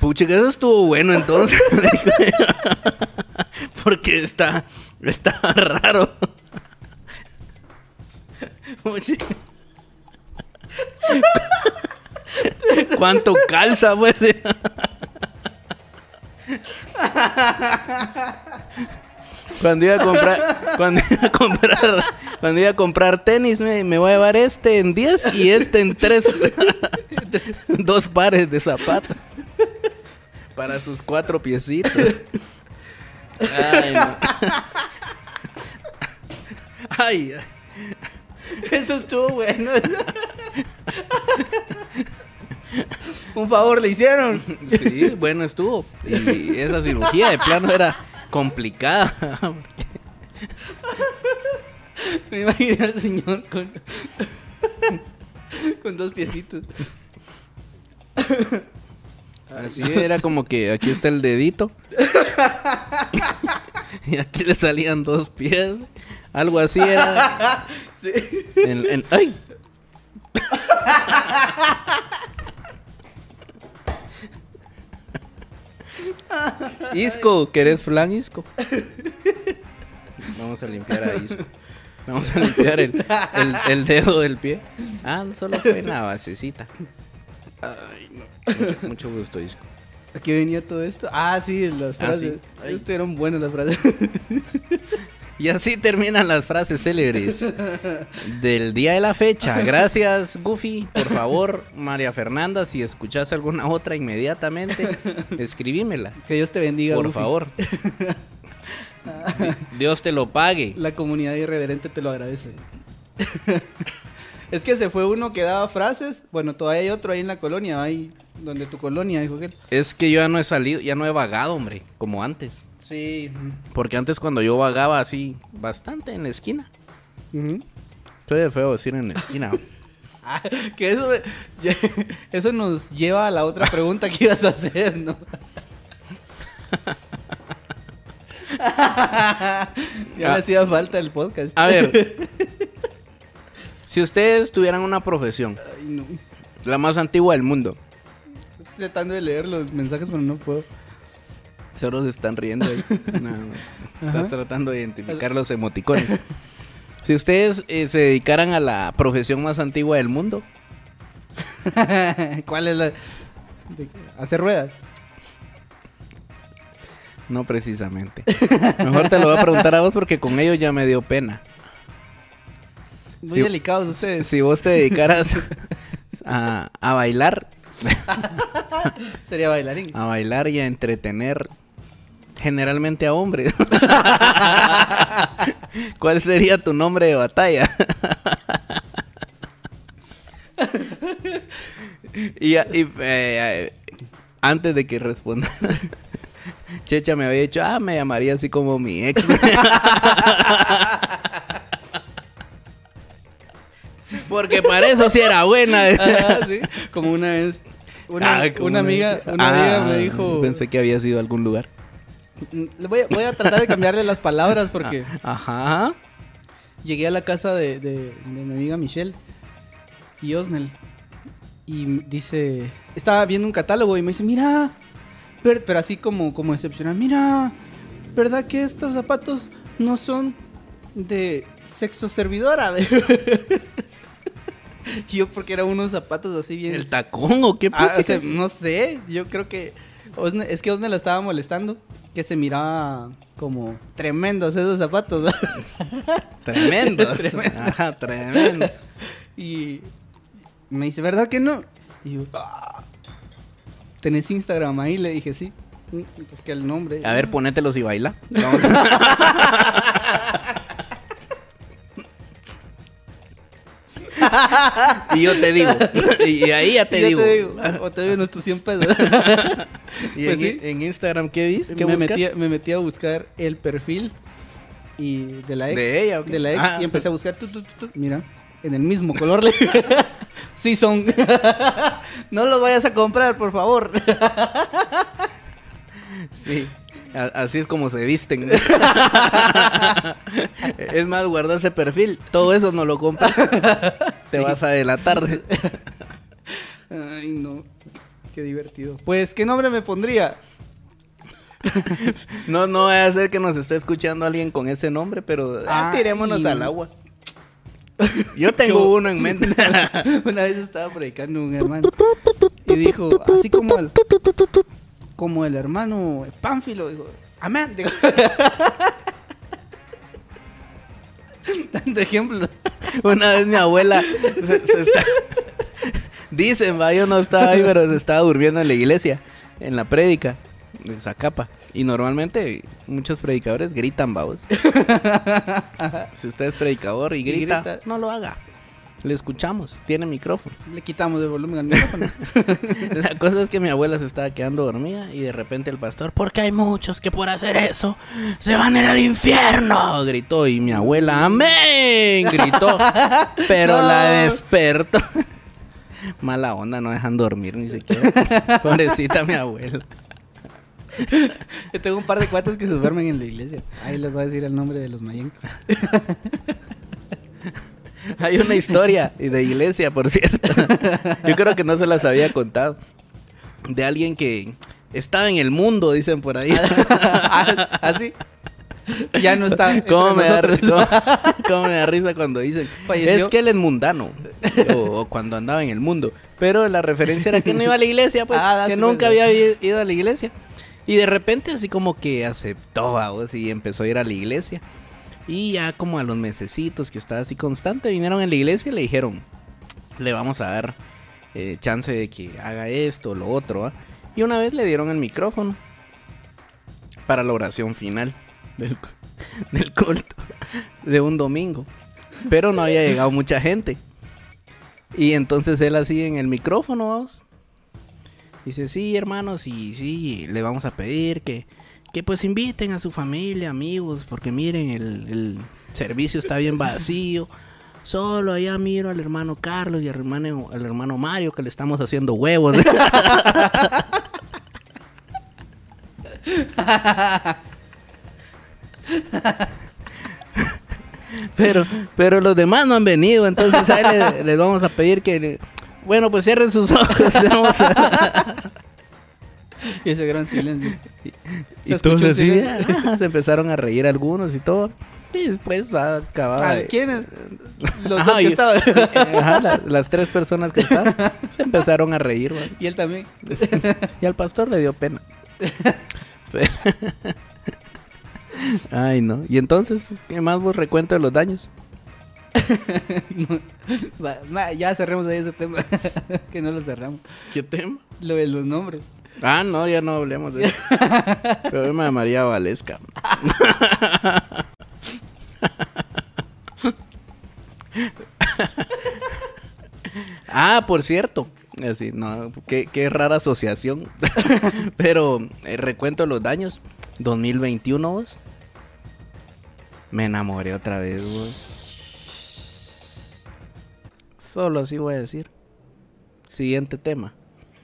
Pucha, que eso estuvo bueno entonces. Porque está, está raro. Pucha. ¿Cuánto calza, pues? Cuando iba a comprar, cuando iba a comprar, cuando iba a comprar tenis, me, me voy a llevar este en 10 y este en 3. Dos pares de zapatos. Para sus cuatro piecitos. Ay, no. Ay. Eso estuvo bueno. Un favor le hicieron. Sí, bueno estuvo. Y esa cirugía de plano era complicada. Me imaginé al señor con, con dos piecitos. Así era como que aquí está el dedito. y aquí le salían dos pies. Algo así era. Sí. En- en- ¡Ay! Isco, ¿querés flan, Isco? Vamos a limpiar a Isco. Vamos a limpiar el, el- el dedo del pie. Ah, solo fue una basecita. Ay, no. Mucho, mucho gusto, Isco. ¿A qué venía todo esto? Ah, sí, las Ah, frases. sí. Ay. Estuvieron buenas las frases. Y así terminan las frases célebres del día de la fecha. Gracias, Goofy. Por favor, María Fernanda, si escuchas alguna otra inmediatamente, escribímela. que Dios te bendiga. Por Goofy. favor. Dios te lo pague. La comunidad irreverente te lo agradece. es que se fue uno que daba frases. Bueno, todavía hay otro ahí en la colonia, ahí donde tu colonia, dijo aquel. Es que yo ya no he salido, ya no he vagado, hombre, como antes. Sí. Porque antes cuando yo vagaba así, bastante en la esquina. Ujú. Estoy de feo decir en la esquina. Ah, que eso, nos lleva a la otra pregunta que ibas a hacer, ¿no? ya Ah. le hacía falta el podcast. A ver, si ustedes tuvieran una profesión, Ay, no. la más antigua del mundo, Estoy tratando de leer los mensajes, pero no puedo. Solo se están riendo ahí. No. Estás tratando de identificar los emoticones. Si ustedes eh, se dedicaran a la profesión más antigua del mundo, ¿Cuál es la? hacer ruedas. no precisamente. Mejor te lo voy a preguntar a vos porque con ellos ya me dio pena. Muy delicados ustedes. Si vos te dedicaras a, a bailar, Sería bailarín. a bailar y a entretener generalmente a hombres, ¿cuál sería tu nombre de batalla? y eh, antes de que responda, Checha me había dicho, ah, me llamaría así como mi ex. Porque para eso sí era buena. Ajá, sí. Como una vez. Una, Ah, como una amiga, una amiga Ah, me dijo. Pensé que había sido algún lugar. "Mm, Voy a, voy a tratar de cambiarle las palabras porque Ajá. llegué a la casa de, de- de mi amiga Michelle y Osnel. Y dice. Estaba viendo un catálogo y me dice: Mira. Pero, pero así como, como excepcional. Mira. ¿Verdad que estos zapatos no son de sexo servidora? Yo porque eran unos zapatos así bien... ¿El tacón o qué Ah, o puchicas? sea, no sé, yo creo que Osne- es que Osne la estaba molestando, que se miraba como tremendos esos zapatos. Tremendo. Tremendo. Ajá, tremendo. y me dice, ¿verdad que no? Y yo, "Ah, ¿tenés Instagram ahí? Le dije, sí. "Mm, Pues que el nombre. A ver, ponételos y baila. Vamos. y yo te digo. Y ahí ya te digo. te digo, o te doy tus 100 pesos. ¿Y Pues en, sí. en Instagram qué viste? ¿Qué me, metí, me metí a buscar el perfil y de la ex. ¿De ella o qué? De la ex. Ah. Y empecé a buscar. tu, tu, tu, tu, mira, en el mismo color. sí son. no los vayas a comprar, por favor. Sí. Así es como se visten. es más, guarda ese perfil. Todo eso no lo compras. Te vas a delatar. Ay, no. Qué divertido. Pues, ¿qué nombre me pondría? No, no va a ser que nos esté escuchando alguien con ese nombre, pero ah, tirémonos al agua. Yo tengo uno en mente. Una vez estaba predicando un hermano y dijo, así como el, como el hermano Pánfilo, dijo, amén. Digo, Tanto ejemplo. Una vez mi abuela se, se está... Dicen, va, yo no estaba ahí, pero se estaba durmiendo en la iglesia, en la prédica de Zacapa. Y normalmente muchos predicadores gritan, vamos. si usted es predicador y grita, grita. no lo haga. Le escuchamos, tiene micrófono. Le quitamos el volumen al micrófono. La cosa es que mi abuela se estaba quedando dormida y de repente el pastor, porque hay muchos que por hacer eso se van a ir al infierno, gritó y mi abuela, amén, gritó, pero No. la despertó. Mala onda, no dejan dormir ni siquiera. Pobrecita mi abuela. Yo tengo un par de cuates que se duermen en la iglesia. Ahí les voy a decir el nombre de los mayen. Hay una historia de iglesia, por cierto. Yo creo que no se las había contado. De alguien que Estaba en el mundo, dicen por ahí. Así. Ya no está. ¿Cómo me, da, cómo- cómo me da risa cuando dicen? Falleció. Es que él es mundano. o, o cuando andaba en el mundo. Pero la referencia era que no iba a la iglesia, pues. Ah, que nunca pues. había ido a la iglesia. Y de repente así como que aceptó, vamos, y empezó a ir a la iglesia. Y ya como a los mesecitos que estaba así constante, vinieron a la iglesia y le dijeron, le vamos a dar eh, chance de que haga esto, lo otro. ¿va?". Y una vez le dieron el micrófono para la oración final del, del culto de un domingo. Pero no había llegado mucha gente. Y entonces él así en el micrófono, vamos. Dice, sí, hermanos, y sí, le vamos a pedir que, que pues inviten a su familia, amigos, porque miren, el, servicio está bien vacío. Solo allá miro al hermano Carlos y al hermano, al hermano Mario que le estamos haciendo huevos. pero, pero los demás no han venido, entonces a él le- les vamos a pedir que... Bueno, pues cierren sus ojos. vamos a- Y ese gran silencio. Y todos el así, silencio. ah, se empezaron a reír algunos y todo. Y después va Ah, de- ¿Quiénes? Los Ajá, dos que y- estaban. Ajá, la- las tres personas que estaban se empezaron a reír. y él también. Y al pastor le dio pena. Ay, no. Y entonces, ¿qué más vos recuento de los daños? Va, ya cerremos ahí ese tema. que no lo cerramos. ¿Qué tema? Lo de los nombres. Ah, no, ya no hablemos de eso. Pero yo me llamaría Valesca. ah, por cierto. Así, no, qué, qué rara asociación. Pero eh, recuento los daños. 2021, vos. Me enamoré otra vez, vos. Solo así voy a decir. Siguiente tema.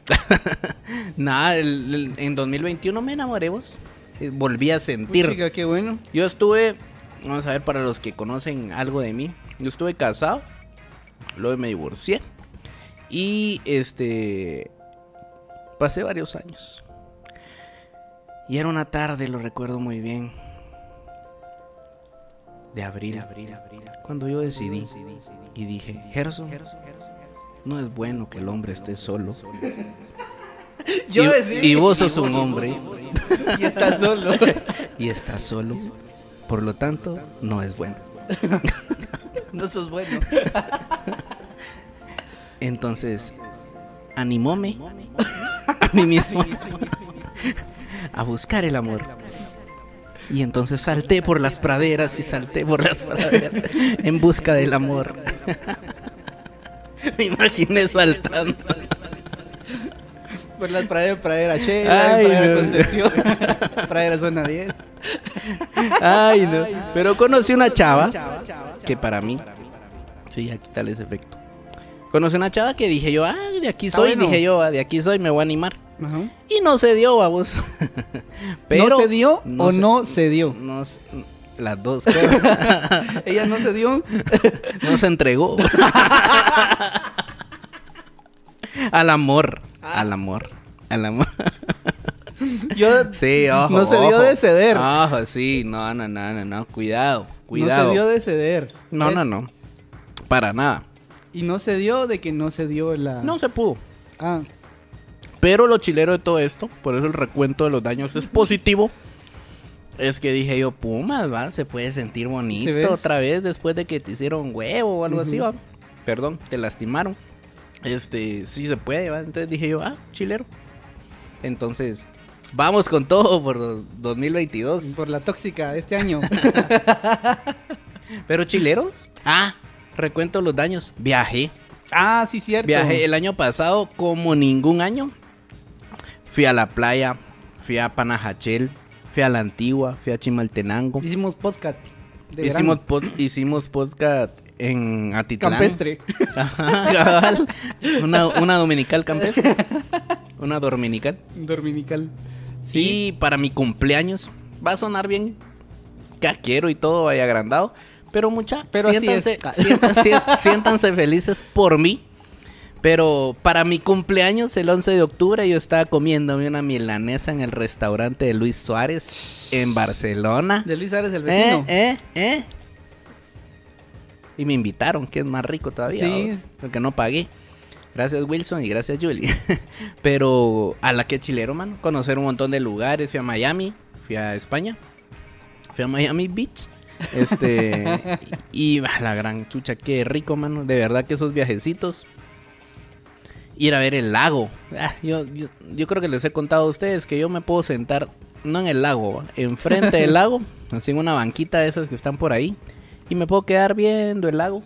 Nada, el- el- en 2021 me enamoré vos. Eh, Volví a sentir. Chica, qué bueno. Yo estuve, vamos a ver para los que conocen algo de mí. Yo estuve casado, luego me divorcié. Y este pasé varios años. Y era una tarde, lo recuerdo muy bien. De abril, cuando yo decidí y dije, Gerson, no es bueno que el hombre esté solo. Yo y, y vos sos un hombre Y está solo. y estás solo. Por lo tanto, no es bueno. no sos bueno. Entonces, animóme a mí mismo a buscar el amor. Y entonces salté por las praderas y salté por las praderas en busca del amor. Me imaginé saltando. Por las praderas, pradera Shela, pradera no. Concepción, pradera Zona 10. Ay, no. Pero conocí una chava que para mí. Sí, aquí tal ese efecto. Conocí una chava que dije yo, ah, de aquí soy, bueno. dije yo, ah, de aquí soy, me voy a animar. Ajá. Y no se dio, vamos. ¿No se dio o se- no se dio? No las dos. Ella no se dio. no se entregó. al amor, al amor, al amor. Yo Sí, ojo. No se dio ojo. de ceder. Ojo, sí, no, no, no, no, no, cuidado, no cuidado. se dio de ceder. No, no, no. Para nada. Y no se dio de que no se dio la. No se pudo. Ah, Pero lo chilero de todo esto, por eso el recuento de los daños es positivo. Es que dije yo, Pumas, va, se puede sentir ¿Sí bonito otra vez después de que te hicieron huevo o algo así, va. Perdón, te lastimaron. Este, sí se puede, va. Entonces dije yo, ah, chilero. Entonces, vamos con todo por 2022. por la tóxica de este año. Pero chileros, ah, recuento los daños. Viajé. ah, sí, cierto. Viajé el año pasado como ningún año. Fui a la playa, fui a Panajachel, fui a la Antigua, fui a Chimaltenango. Hicimos podcast. de Hicimos, pod- hicimos podcast en Atitlán. campestre. Ajá, cabal. Una, una dominical campestre. Una dominical. Dominical. Sí, para mi cumpleaños. Va a sonar bien caquero y todo, vaya agrandado. Pero mucha, Pero siéntanse, siéntanse, siéntanse felices por mí. Pero para mi cumpleaños, el 11 de octubre, yo estaba comiéndome una milanesa en el restaurante de Luis Suárez en Barcelona. De Luis Suárez, el vecino. ¿Eh? ¿Eh? ¿Eh? Y me invitaron, que es más rico todavía. Sí. Porque no pagué. Gracias Wilson y gracias Julie. Pero a la que chilero, mano. Conocer un montón de lugares. Fui a Miami, fui a España. Fui a Miami Beach. Este. y a la gran chucha, qué rico, mano. De verdad que esos viajecitos. Ir a ver el lago. Ah, yo, yo, yo creo que les he contado a ustedes que yo me puedo sentar, no en el lago, enfrente del lago, así en una banquita de esas que están por ahí. Y me puedo quedar viendo el lago.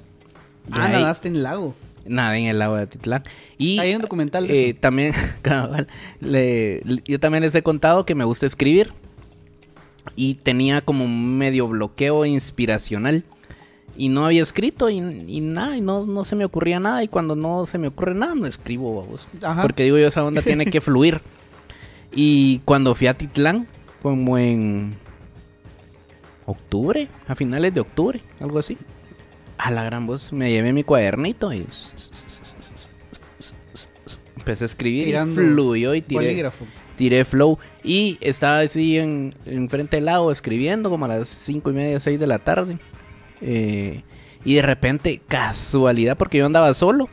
Ah, Ahí- nadaste en el lago. Nada en el lago de Atitlán. Y Hay un documental de eh, eso. también, le- yo también les he contado que me gusta escribir. Y tenía como un medio bloqueo inspiracional. Y no había escrito y, y nada, y no, no se me ocurría nada. Y cuando no se me ocurre nada, no escribo, babos. Ajá. Porque digo yo, esa onda tiene que fluir. Y cuando fui a Titlán, como en octubre, a finales de octubre, algo así. A la gran voz, me llevé mi cuadernito y empecé a escribir Tirando y fluyó y tiré, Bolígrafo. tiré flow. Y estaba así en, frente del lago escribiendo como a las cinco y media, seis de la tarde. Eh, y de repente, casualidad, porque yo andaba solo.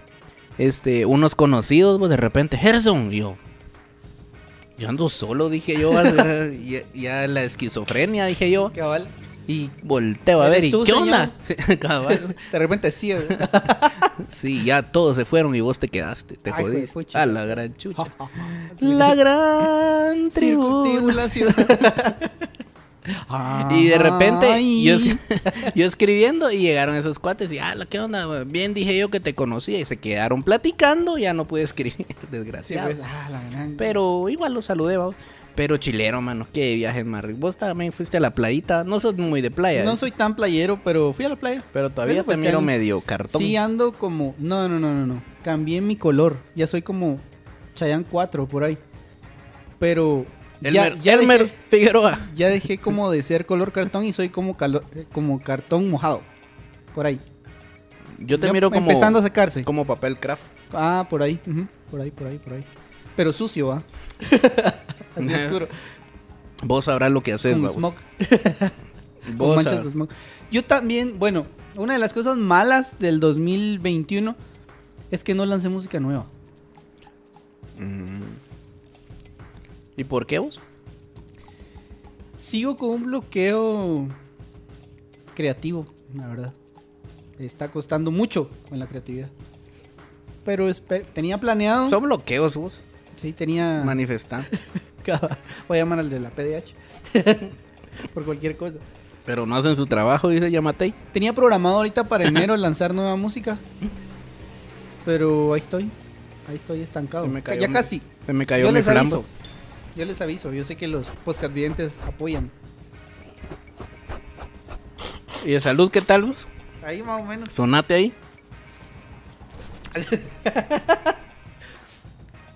Este, unos conocidos, pues de repente, Gerson, y yo. Yo ando solo, dije yo. ya, ya la esquizofrenia, dije yo. Cabal. Y volteo a ver, ¿Eres ¿y tú, qué señor? onda? Sí, cabal. De repente sí. Sí, ya todos se fueron y vos te quedaste, te Ay, jodiste. A la gran chucha. la gran tribulación. Y de repente Ay. yo, es- yo escribiendo y llegaron esos cuates y, ah, ¿qué onda? Bien dije yo que te conocía y se quedaron platicando, ya no pude escribir, Sí, desgraciado. pues, ah, la gran- Pero igual los saludé, vamos. Pero chilero, mano, qué viajes más. Vos también fuiste a la playita, no sos muy de playa. No ¿eh? soy tan playero, pero fui a la playa. Pero todavía fue te este miro medio cartón. Sí, ando como. No, no, no, no, no. Cambié mi color. Ya soy como Chayanne 4 por ahí. Pero. Ya, Elmer, ya, Elmer dejé, Figueroa. ya dejé como de ser color cartón y soy como, calo- eh, como cartón mojado. Por ahí. Yo te Ya miro como, Empezando a secarse. como papel craft. Ah, por ahí. Por ahí, por ahí, por ahí. Pero sucio, ¿ah? Así oscuro. Vos sabrás lo que haces, Con smoke. Con Vos manchas de smoke. Yo también, bueno, una de las cosas malas del 2021 es que no lancé música nueva. Mm. ¿Y por qué vos? Sigo con un bloqueo creativo, la verdad. Está costando mucho con la creatividad. Pero tenía planeado. Son bloqueos vos. sí, tenía. Manifestar. Voy a llamar al de la PDH. Por cualquier cosa. Pero no hacen su trabajo, dice Yamatei. Tenía programado ahorita para enero lanzar nueva música. Pero ahí estoy. Ahí estoy estancado. Se me cayó ya mi- casi. Se me cayó Yo mi les flambo. aviso. Yo les aviso. Yo sé que los podcast videntes apoyan. ¿Y de salud qué tal vos? Ahí más o menos. Sonate ahí.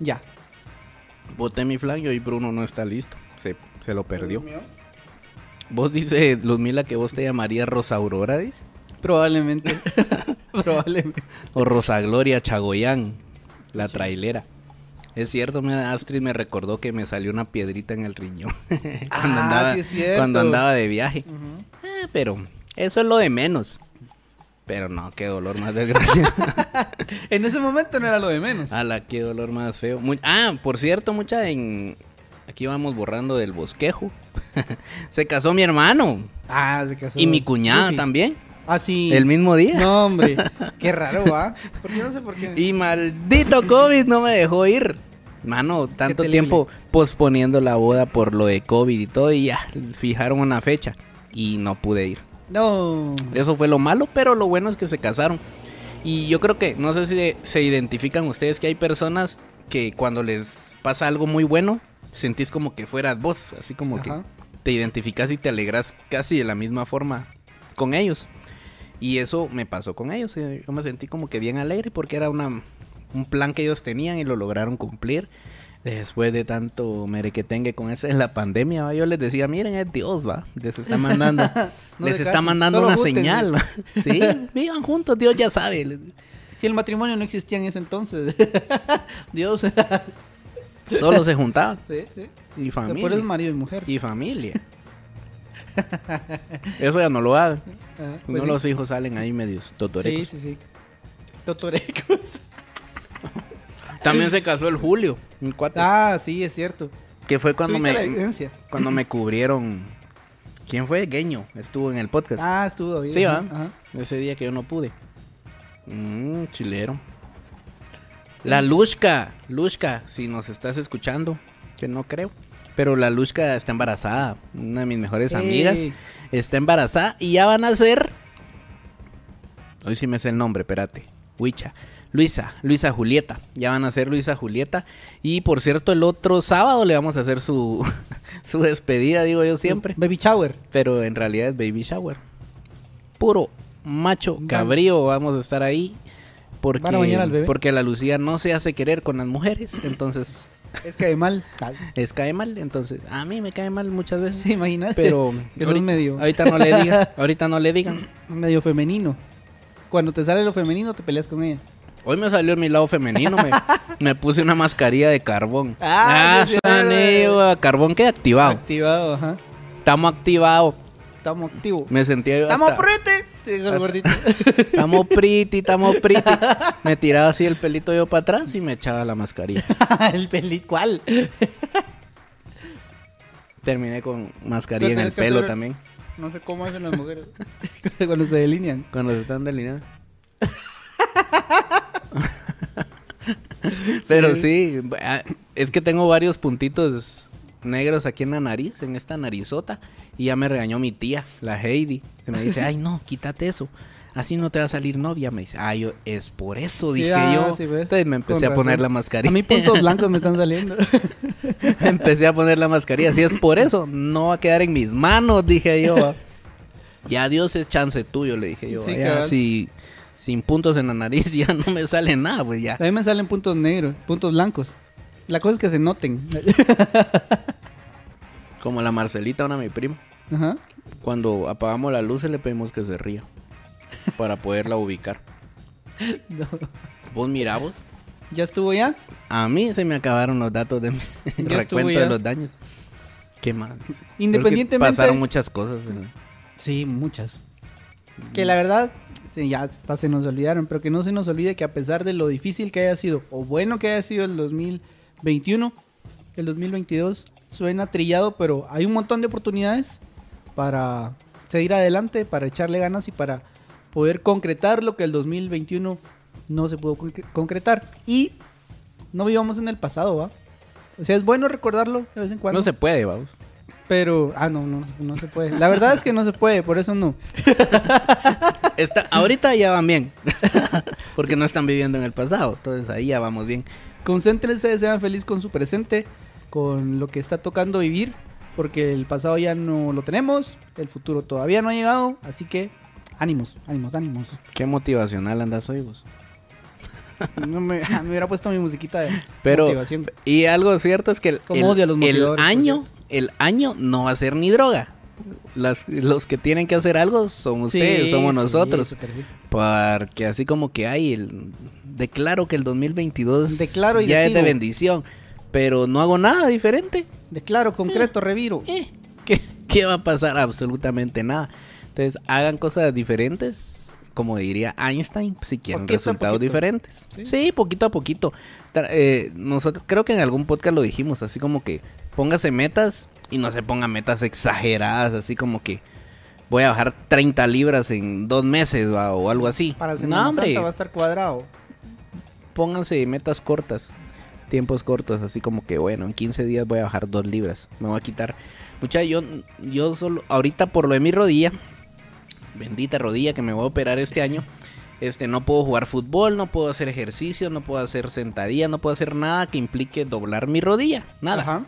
Ya. Boté mi flan y hoy Bruno no está listo. Se, se lo perdió. Vos dice Luzmila que vos te llamarías Rosa Aurora, dice. Probablemente. Probablemente. O Rosa Gloria Chagoyán, la trailera. Es cierto, mira, Astrid me recordó que me salió una piedrita en el riñón. cuando, Ah, andaba, sí es cierto. cuando andaba de viaje. Ah, pero eso es lo de menos. Pero no, qué dolor más desgraciado. En ese momento no era lo de menos. Ala, qué dolor más feo. Mu- ah, por cierto, mucha en... Aquí vamos borrando del bosquejo. Se casó mi hermano. Ah, se casó. Y mi cuñada también. Ah, sí. El mismo día. No, hombre. Qué raro, ¿va? Porque no sé por qué. Y maldito COVID no me dejó ir. Mano, tanto tiempo posponiendo la boda por lo de COVID y todo. Y ya, fijaron una fecha. Y no pude ir. No. Eso fue lo malo, pero lo bueno es que se casaron. Y yo creo que, no sé si se identifican ustedes que hay personas que cuando les pasa algo muy bueno, sentís como que fueras vos. Así como Ajá. que te identificas y te alegras casi de la misma forma con ellos. Y eso me pasó con ellos. eh, Yo me sentí como que bien alegre porque era una, un plan que ellos tenían y lo lograron cumplir. Después de tanto merequetengue con esa de la pandemia, ¿va? yo les decía, miren, es Dios, va, les está mandando, No les está mandando solo una señal, ¿va? sí, vivan juntos, Dios ya sabe. Si el matrimonio no existía en ese entonces. Dios. Solo se juntaban. sí, sí. Y familia. Por eso marido y mujer. Y familia. Eso ya no lo hagan. Ajá, pues no sí. los hijos salen ahí medios Sí, totorecos. sí, sí. Totorecos. También se casó el Julio, un cuate. Ah, sí, es cierto. que fue cuando ¿Tuviste la me, cuando me cubrieron. ¿Quién fue? Gueño. Estuvo en el podcast. Ah, estuvo bien. Sí, ¿va? ajá. Ese día que yo no pude. Mmm, chilero. La Lushka. Lushka, si nos estás escuchando, que no creo. Pero la Lushka está embarazada. Una de mis mejores amigas. Está embarazada y ya van a ser. Hoy sí me sé el nombre, espérate. Huicha. Luisa, Luisa Julieta. Ya van a ser Luisa Julieta. Y por cierto, el otro sábado le vamos a hacer su, su despedida, digo yo siempre. Baby shower. Pero en realidad es baby shower. Puro macho cabrío vamos a estar ahí. Porque, porque la Lucía no se hace querer con las mujeres. Entonces, Es de mal. es cae mal. Entonces, a mí me cae mal muchas veces. ¿Te imaginas? Pero Que sos ahorita, medio- ahorita no le digan. Ahorita no le digan. Medio femenino. Cuando te sale lo femenino, te peleas con ella. Hoy me salió mi lado femenino. Me, me puse una mascarilla de carbón. Ah, verdad. eh, carbón que activado. Activado, ajá. Estamos activados. Estamos activos. Me sentía yo ¡Estamos hasta- prete! El gordito. Estamos pretty, estamos pretty. Me tiraba así el pelito yo para atrás y me echaba la mascarilla. el pelito. ¿Cuál? Terminé con mascarilla en el pelo hacer- también. No sé cómo hacen las mujeres. Cuando se delinean. Cuando se están delineando. Pero sí, ah, es que tengo varios puntitos negros aquí en la nariz, en esta narizota. Y ya me regañó mi tía, la Heidi. Que me dice, ay no, quítate eso. Así no te va a salir novia. Me dice, ay, yo, es por eso, Sí, dije ah, yo. sí. Entonces me empecé Con a poner razón. la mascarilla. A mí puntos blancos me están saliendo. Empecé a poner la mascarilla. Si es por eso, no va a quedar en mis manos, dije yo. Ya Dios es chance tuyo, le dije yo. Sí, ya, si sin puntos en la nariz ya no me sale nada, pues ya. A mí me salen puntos negros, puntos blancos. La cosa es que se noten. Como la Marcelita, una mi prima. Ajá. Cuando apagamos la luz le pedimos que se ría. Para poderla ubicar. No. Vos mirá vos. ¿Ya estuvo ya? A mí se me acabaron los datos de recuento ya. de los daños. ¿Qué que Independientemente. Pasaron muchas cosas. Sí, muchas. Que la verdad, sí, ya hasta se nos olvidaron, pero que no se nos olvide que a pesar de lo difícil que haya sido, o bueno que haya sido el 2021, el 2022 suena trillado, pero hay un montón de oportunidades para seguir adelante, para echarle ganas y para poder concretar lo que el 2021 no se pudo concre- concretar. Y no vivamos en el pasado, ¿va? O sea, es bueno recordarlo de vez en cuando. No se puede, vamos. Pero, ah, no, no, no se puede. La verdad es que no se puede, por eso no. Está, ahorita ya van bien. Porque no están viviendo en el pasado. Entonces ahí ya vamos bien. Concéntrense, sean felices con su presente, con lo que está tocando vivir, porque el pasado ya no lo tenemos, el futuro todavía no ha llegado, así que ánimos, ánimos, ánimos. Qué motivacional andas hoy vos. No me, me hubiera puesto mi musiquita de Pero, motivación. y algo cierto es que el, año, el año no va a ser ni droga. Las, los que tienen que hacer algo son ustedes, Sí, somos sí, nosotros. sí. Porque así como que hay el declaro que el 2022 Declaro y ya es de bendición, pero no hago nada diferente. Declaro, concreto, reviro. Eh, ¿qué, qué va a pasar? Absolutamente nada. Entonces, hagan cosas diferentes, como diría Einstein, si quieren Poquito resultados diferentes. Sí. Sí. poquito a poquito. Eh, nosotros creo que en algún podcast lo dijimos, así como que póngase metas y no se pongan metas exageradas, así como que voy a bajar 30 libras en dos meses ¿va? o algo así. Para Semana no, Santa va a estar cuadrado. Pónganse metas cortas, tiempos cortos, así como que bueno, en 15 días voy a bajar dos libras, me voy a quitar. Mucha, yo, yo solo, ahorita por lo de mi rodilla, bendita rodilla que me voy a operar este año, este, no puedo jugar fútbol, no puedo hacer ejercicio, no puedo hacer sentadilla, no puedo hacer nada que implique doblar mi rodilla, nada. Ajá.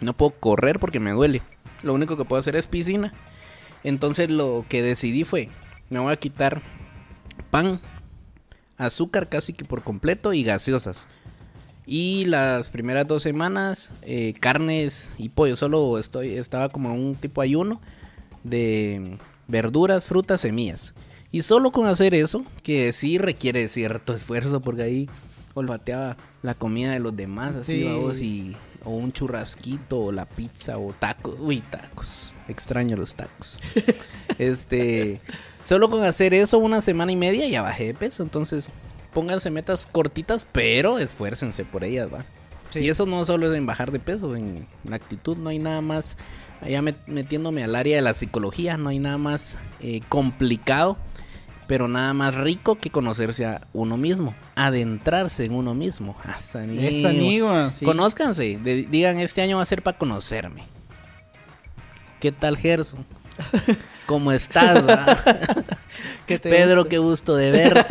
No puedo correr porque me duele. Lo único que puedo hacer es piscina. Entonces lo que decidí fue, me voy a quitar pan, azúcar casi que por completo y gaseosas. Y las primeras dos semanas, eh, carnes y pollo. Solo estoy, estaba como un tipo ayuno de verduras, frutas, semillas. Y solo con hacer eso, que sí requiere cierto esfuerzo, porque ahí olfateaba la comida de los demás, así, Sí. vamos, y o un churrasquito, o la pizza, o tacos. Uy, tacos. Extraño los tacos. este, solo con hacer eso una semana y media ya bajé de peso. Entonces, pónganse metas cortitas, pero esfuércense por ellas, va. Sí. Y eso no solo es en bajar de peso, en la actitud no hay nada más, allá met- metiéndome al área de la psicología, no hay nada más eh, complicado, pero nada más rico que conocerse a uno mismo, adentrarse en uno mismo. Hasta Esa niña, sí. Conózcanse, de- digan este año va a ser para conocerme. ¿Qué tal Gerson? ¿Cómo estás? ¿Qué te Pedro, gusta? qué gusto de ver.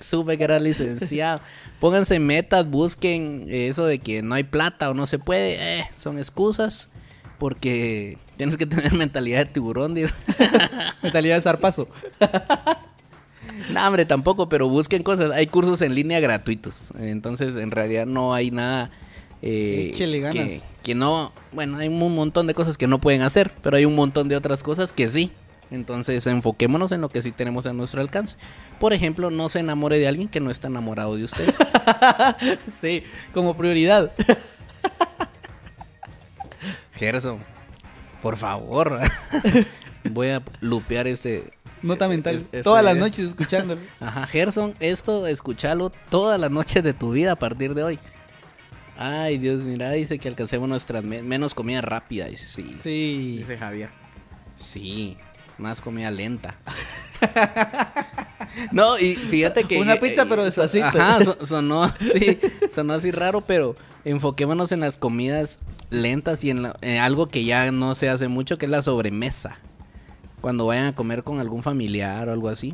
Supe que era licenciado. Pónganse metas, busquen eso de que no hay plata o no se puede. eh, son excusas. Porque tienes que tener mentalidad de tiburón. Mentalidad de zarpazo. no, hombre, tampoco, pero busquen cosas. Hay cursos en línea gratuitos. Entonces, en realidad no hay nada. eh, ganas. que, que no. Bueno, hay un montón de cosas que no pueden hacer. Pero hay un montón de otras cosas que sí. Entonces, enfoquémonos en lo que sí tenemos a nuestro alcance. Por ejemplo, no se enamore de alguien que no está enamorado de usted. Sí, como prioridad. Gerson, por favor. Voy a lupear este. Nota mental. Es- este- Todas las noches escuchándolo. Ajá, Gerson, esto escúchalo todas las noches de tu vida a partir de hoy. Ay, Dios, mira, dice que alcancemos nuestras me- menos comida rápida. Dice, sí. Sí. Dice Javier. Sí, más comida lenta. no, y fíjate que. Una pizza, pero despacito. Ajá, so- sonó, sí, sonó así raro, pero enfoquémonos en las comidas lentas y en, la- en algo que ya no se hace mucho, que es la sobremesa. Cuando vayan a comer con algún familiar o algo así.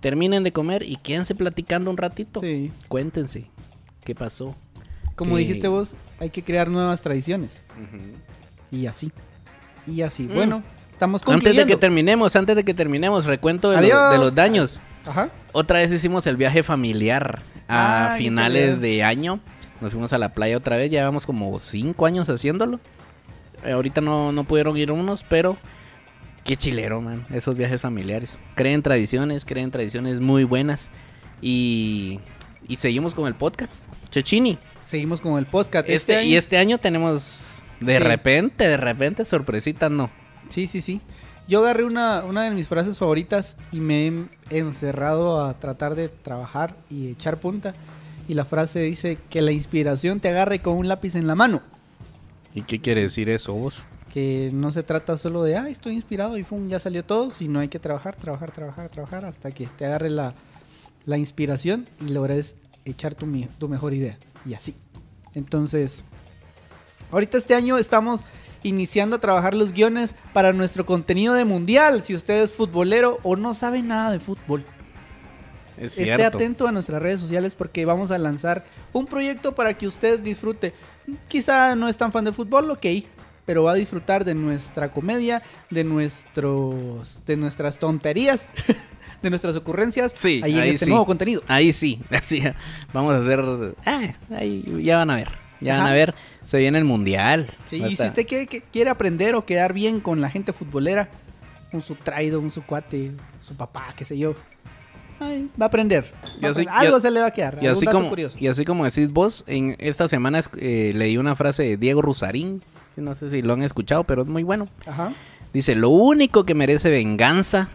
Terminen de comer y quédense platicando un ratito. Sí. Cuéntense qué pasó. Como dijiste vos, hay que crear nuevas tradiciones. Y así. Y así. Mm. Bueno, estamos Antes de concluyendo. que terminemos, antes de que terminemos, recuento de, lo- Adiós. de los daños. Ajá. Otra vez hicimos el viaje familiar a Ah, finales de año. Nos fuimos a la playa otra vez, llevamos como cinco años haciéndolo. Eh, ahorita no, no pudieron ir unos, pero qué chilero, man, esos viajes familiares. Creen tradiciones, creen tradiciones muy buenas. Y, y seguimos con el podcast. Chechini. Seguimos con el podcast. Este, año- Y este año tenemos, de Sí. repente, de repente, sorpresita, no. Sí, sí, sí. Yo agarré una, una de mis frases favoritas y me he encerrado a tratar de trabajar y echar punta. Y la frase dice que la inspiración te agarre con un lápiz en la mano. ¿Y qué quiere decir eso vos? Que no se trata solo de, ah, estoy inspirado y fum, ya salió todo, sino hay que trabajar, trabajar, trabajar, trabajar hasta que te agarre la, la inspiración y logres echar tu, tu mejor idea. Y así. Entonces, ahorita este año estamos iniciando a trabajar los guiones para nuestro contenido de mundial. Si usted es futbolero o no sabe nada de fútbol, Es esté atento a nuestras redes sociales porque vamos a lanzar un proyecto para que usted disfrute. Quizá no es tan fan del fútbol, ok, pero va a disfrutar de nuestra comedia, de nuestros, de nuestras tonterías, de nuestras ocurrencias. Sí, ahí en este sí. nuevo contenido. Ahí sí, así vamos a hacer. Ah, ahí ya van a ver. Ya van a ver. Se viene el mundial. Sí, y si usted quiere, aprender o quedar bien con la gente futbolera, con su traido, con su cuate, su papá, qué sé yo, ay, va a aprender. Va Y a así- aprender. Algo se le va a quedar. Y así, como, curioso. y así como decís vos, en esta semana eh, leí una frase de Diego Rusarín. No sé si lo han escuchado, pero es muy bueno. Ajá. Dice: Lo único que merece venganza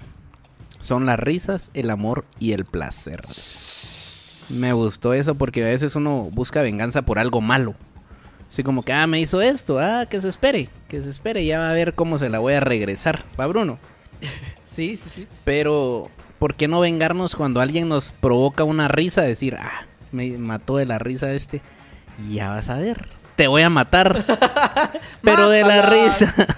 son las risas, el amor y el placer. Me gustó eso porque a veces uno busca venganza por algo malo. Así como que, ah, me hizo esto, ah, que se espere, que se espere, ya va a ver cómo se la voy a regresar. Va, Bruno. Sí, sí, sí. Pero, ¿por qué no vengarnos cuando alguien nos provoca una risa? Decir, ah, me mató de la risa este. Ya vas a ver. Te voy a matar. pero de la risa.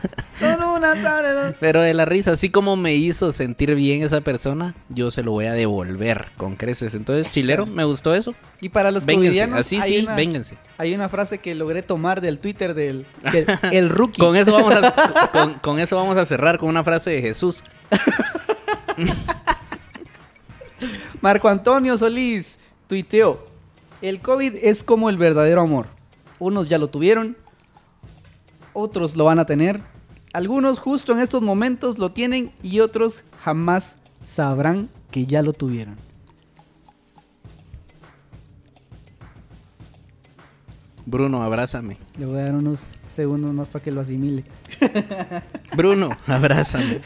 Pero de la risa, así como me hizo sentir bien esa persona, yo se lo voy a devolver con creces. Entonces, chilero, me gustó eso. Y para los Vénganse, así sí, una, vénganse. hay una frase que logré tomar del Twitter del, del- el rookie. Con eso, vamos a, con, con eso vamos a cerrar con una frase de Jesús. Marco Antonio Solís tuiteó: El COVID es como el verdadero amor. Unos ya lo tuvieron, otros lo van a tener. Algunos justo en estos momentos lo tienen y otros jamás sabrán que ya lo tuvieron. Bruno, abrázame. Le voy a dar unos segundos más para que lo asimile. Bruno, abrázame.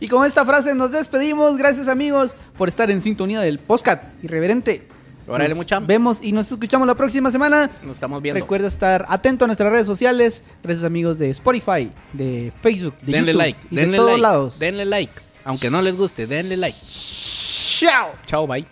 Y con esta frase nos despedimos. Gracias amigos por estar en sintonía del podcast irreverente. Órale, mucha. Vemos y nos escuchamos la próxima semana. Nos estamos viendo. Recuerda estar atento a nuestras redes sociales. Gracias amigos de Spotify, de Facebook, de denle YouTube like, y denle de todos like. lados. Denle like. Aunque no les guste, denle like. Chao. Chao, bye.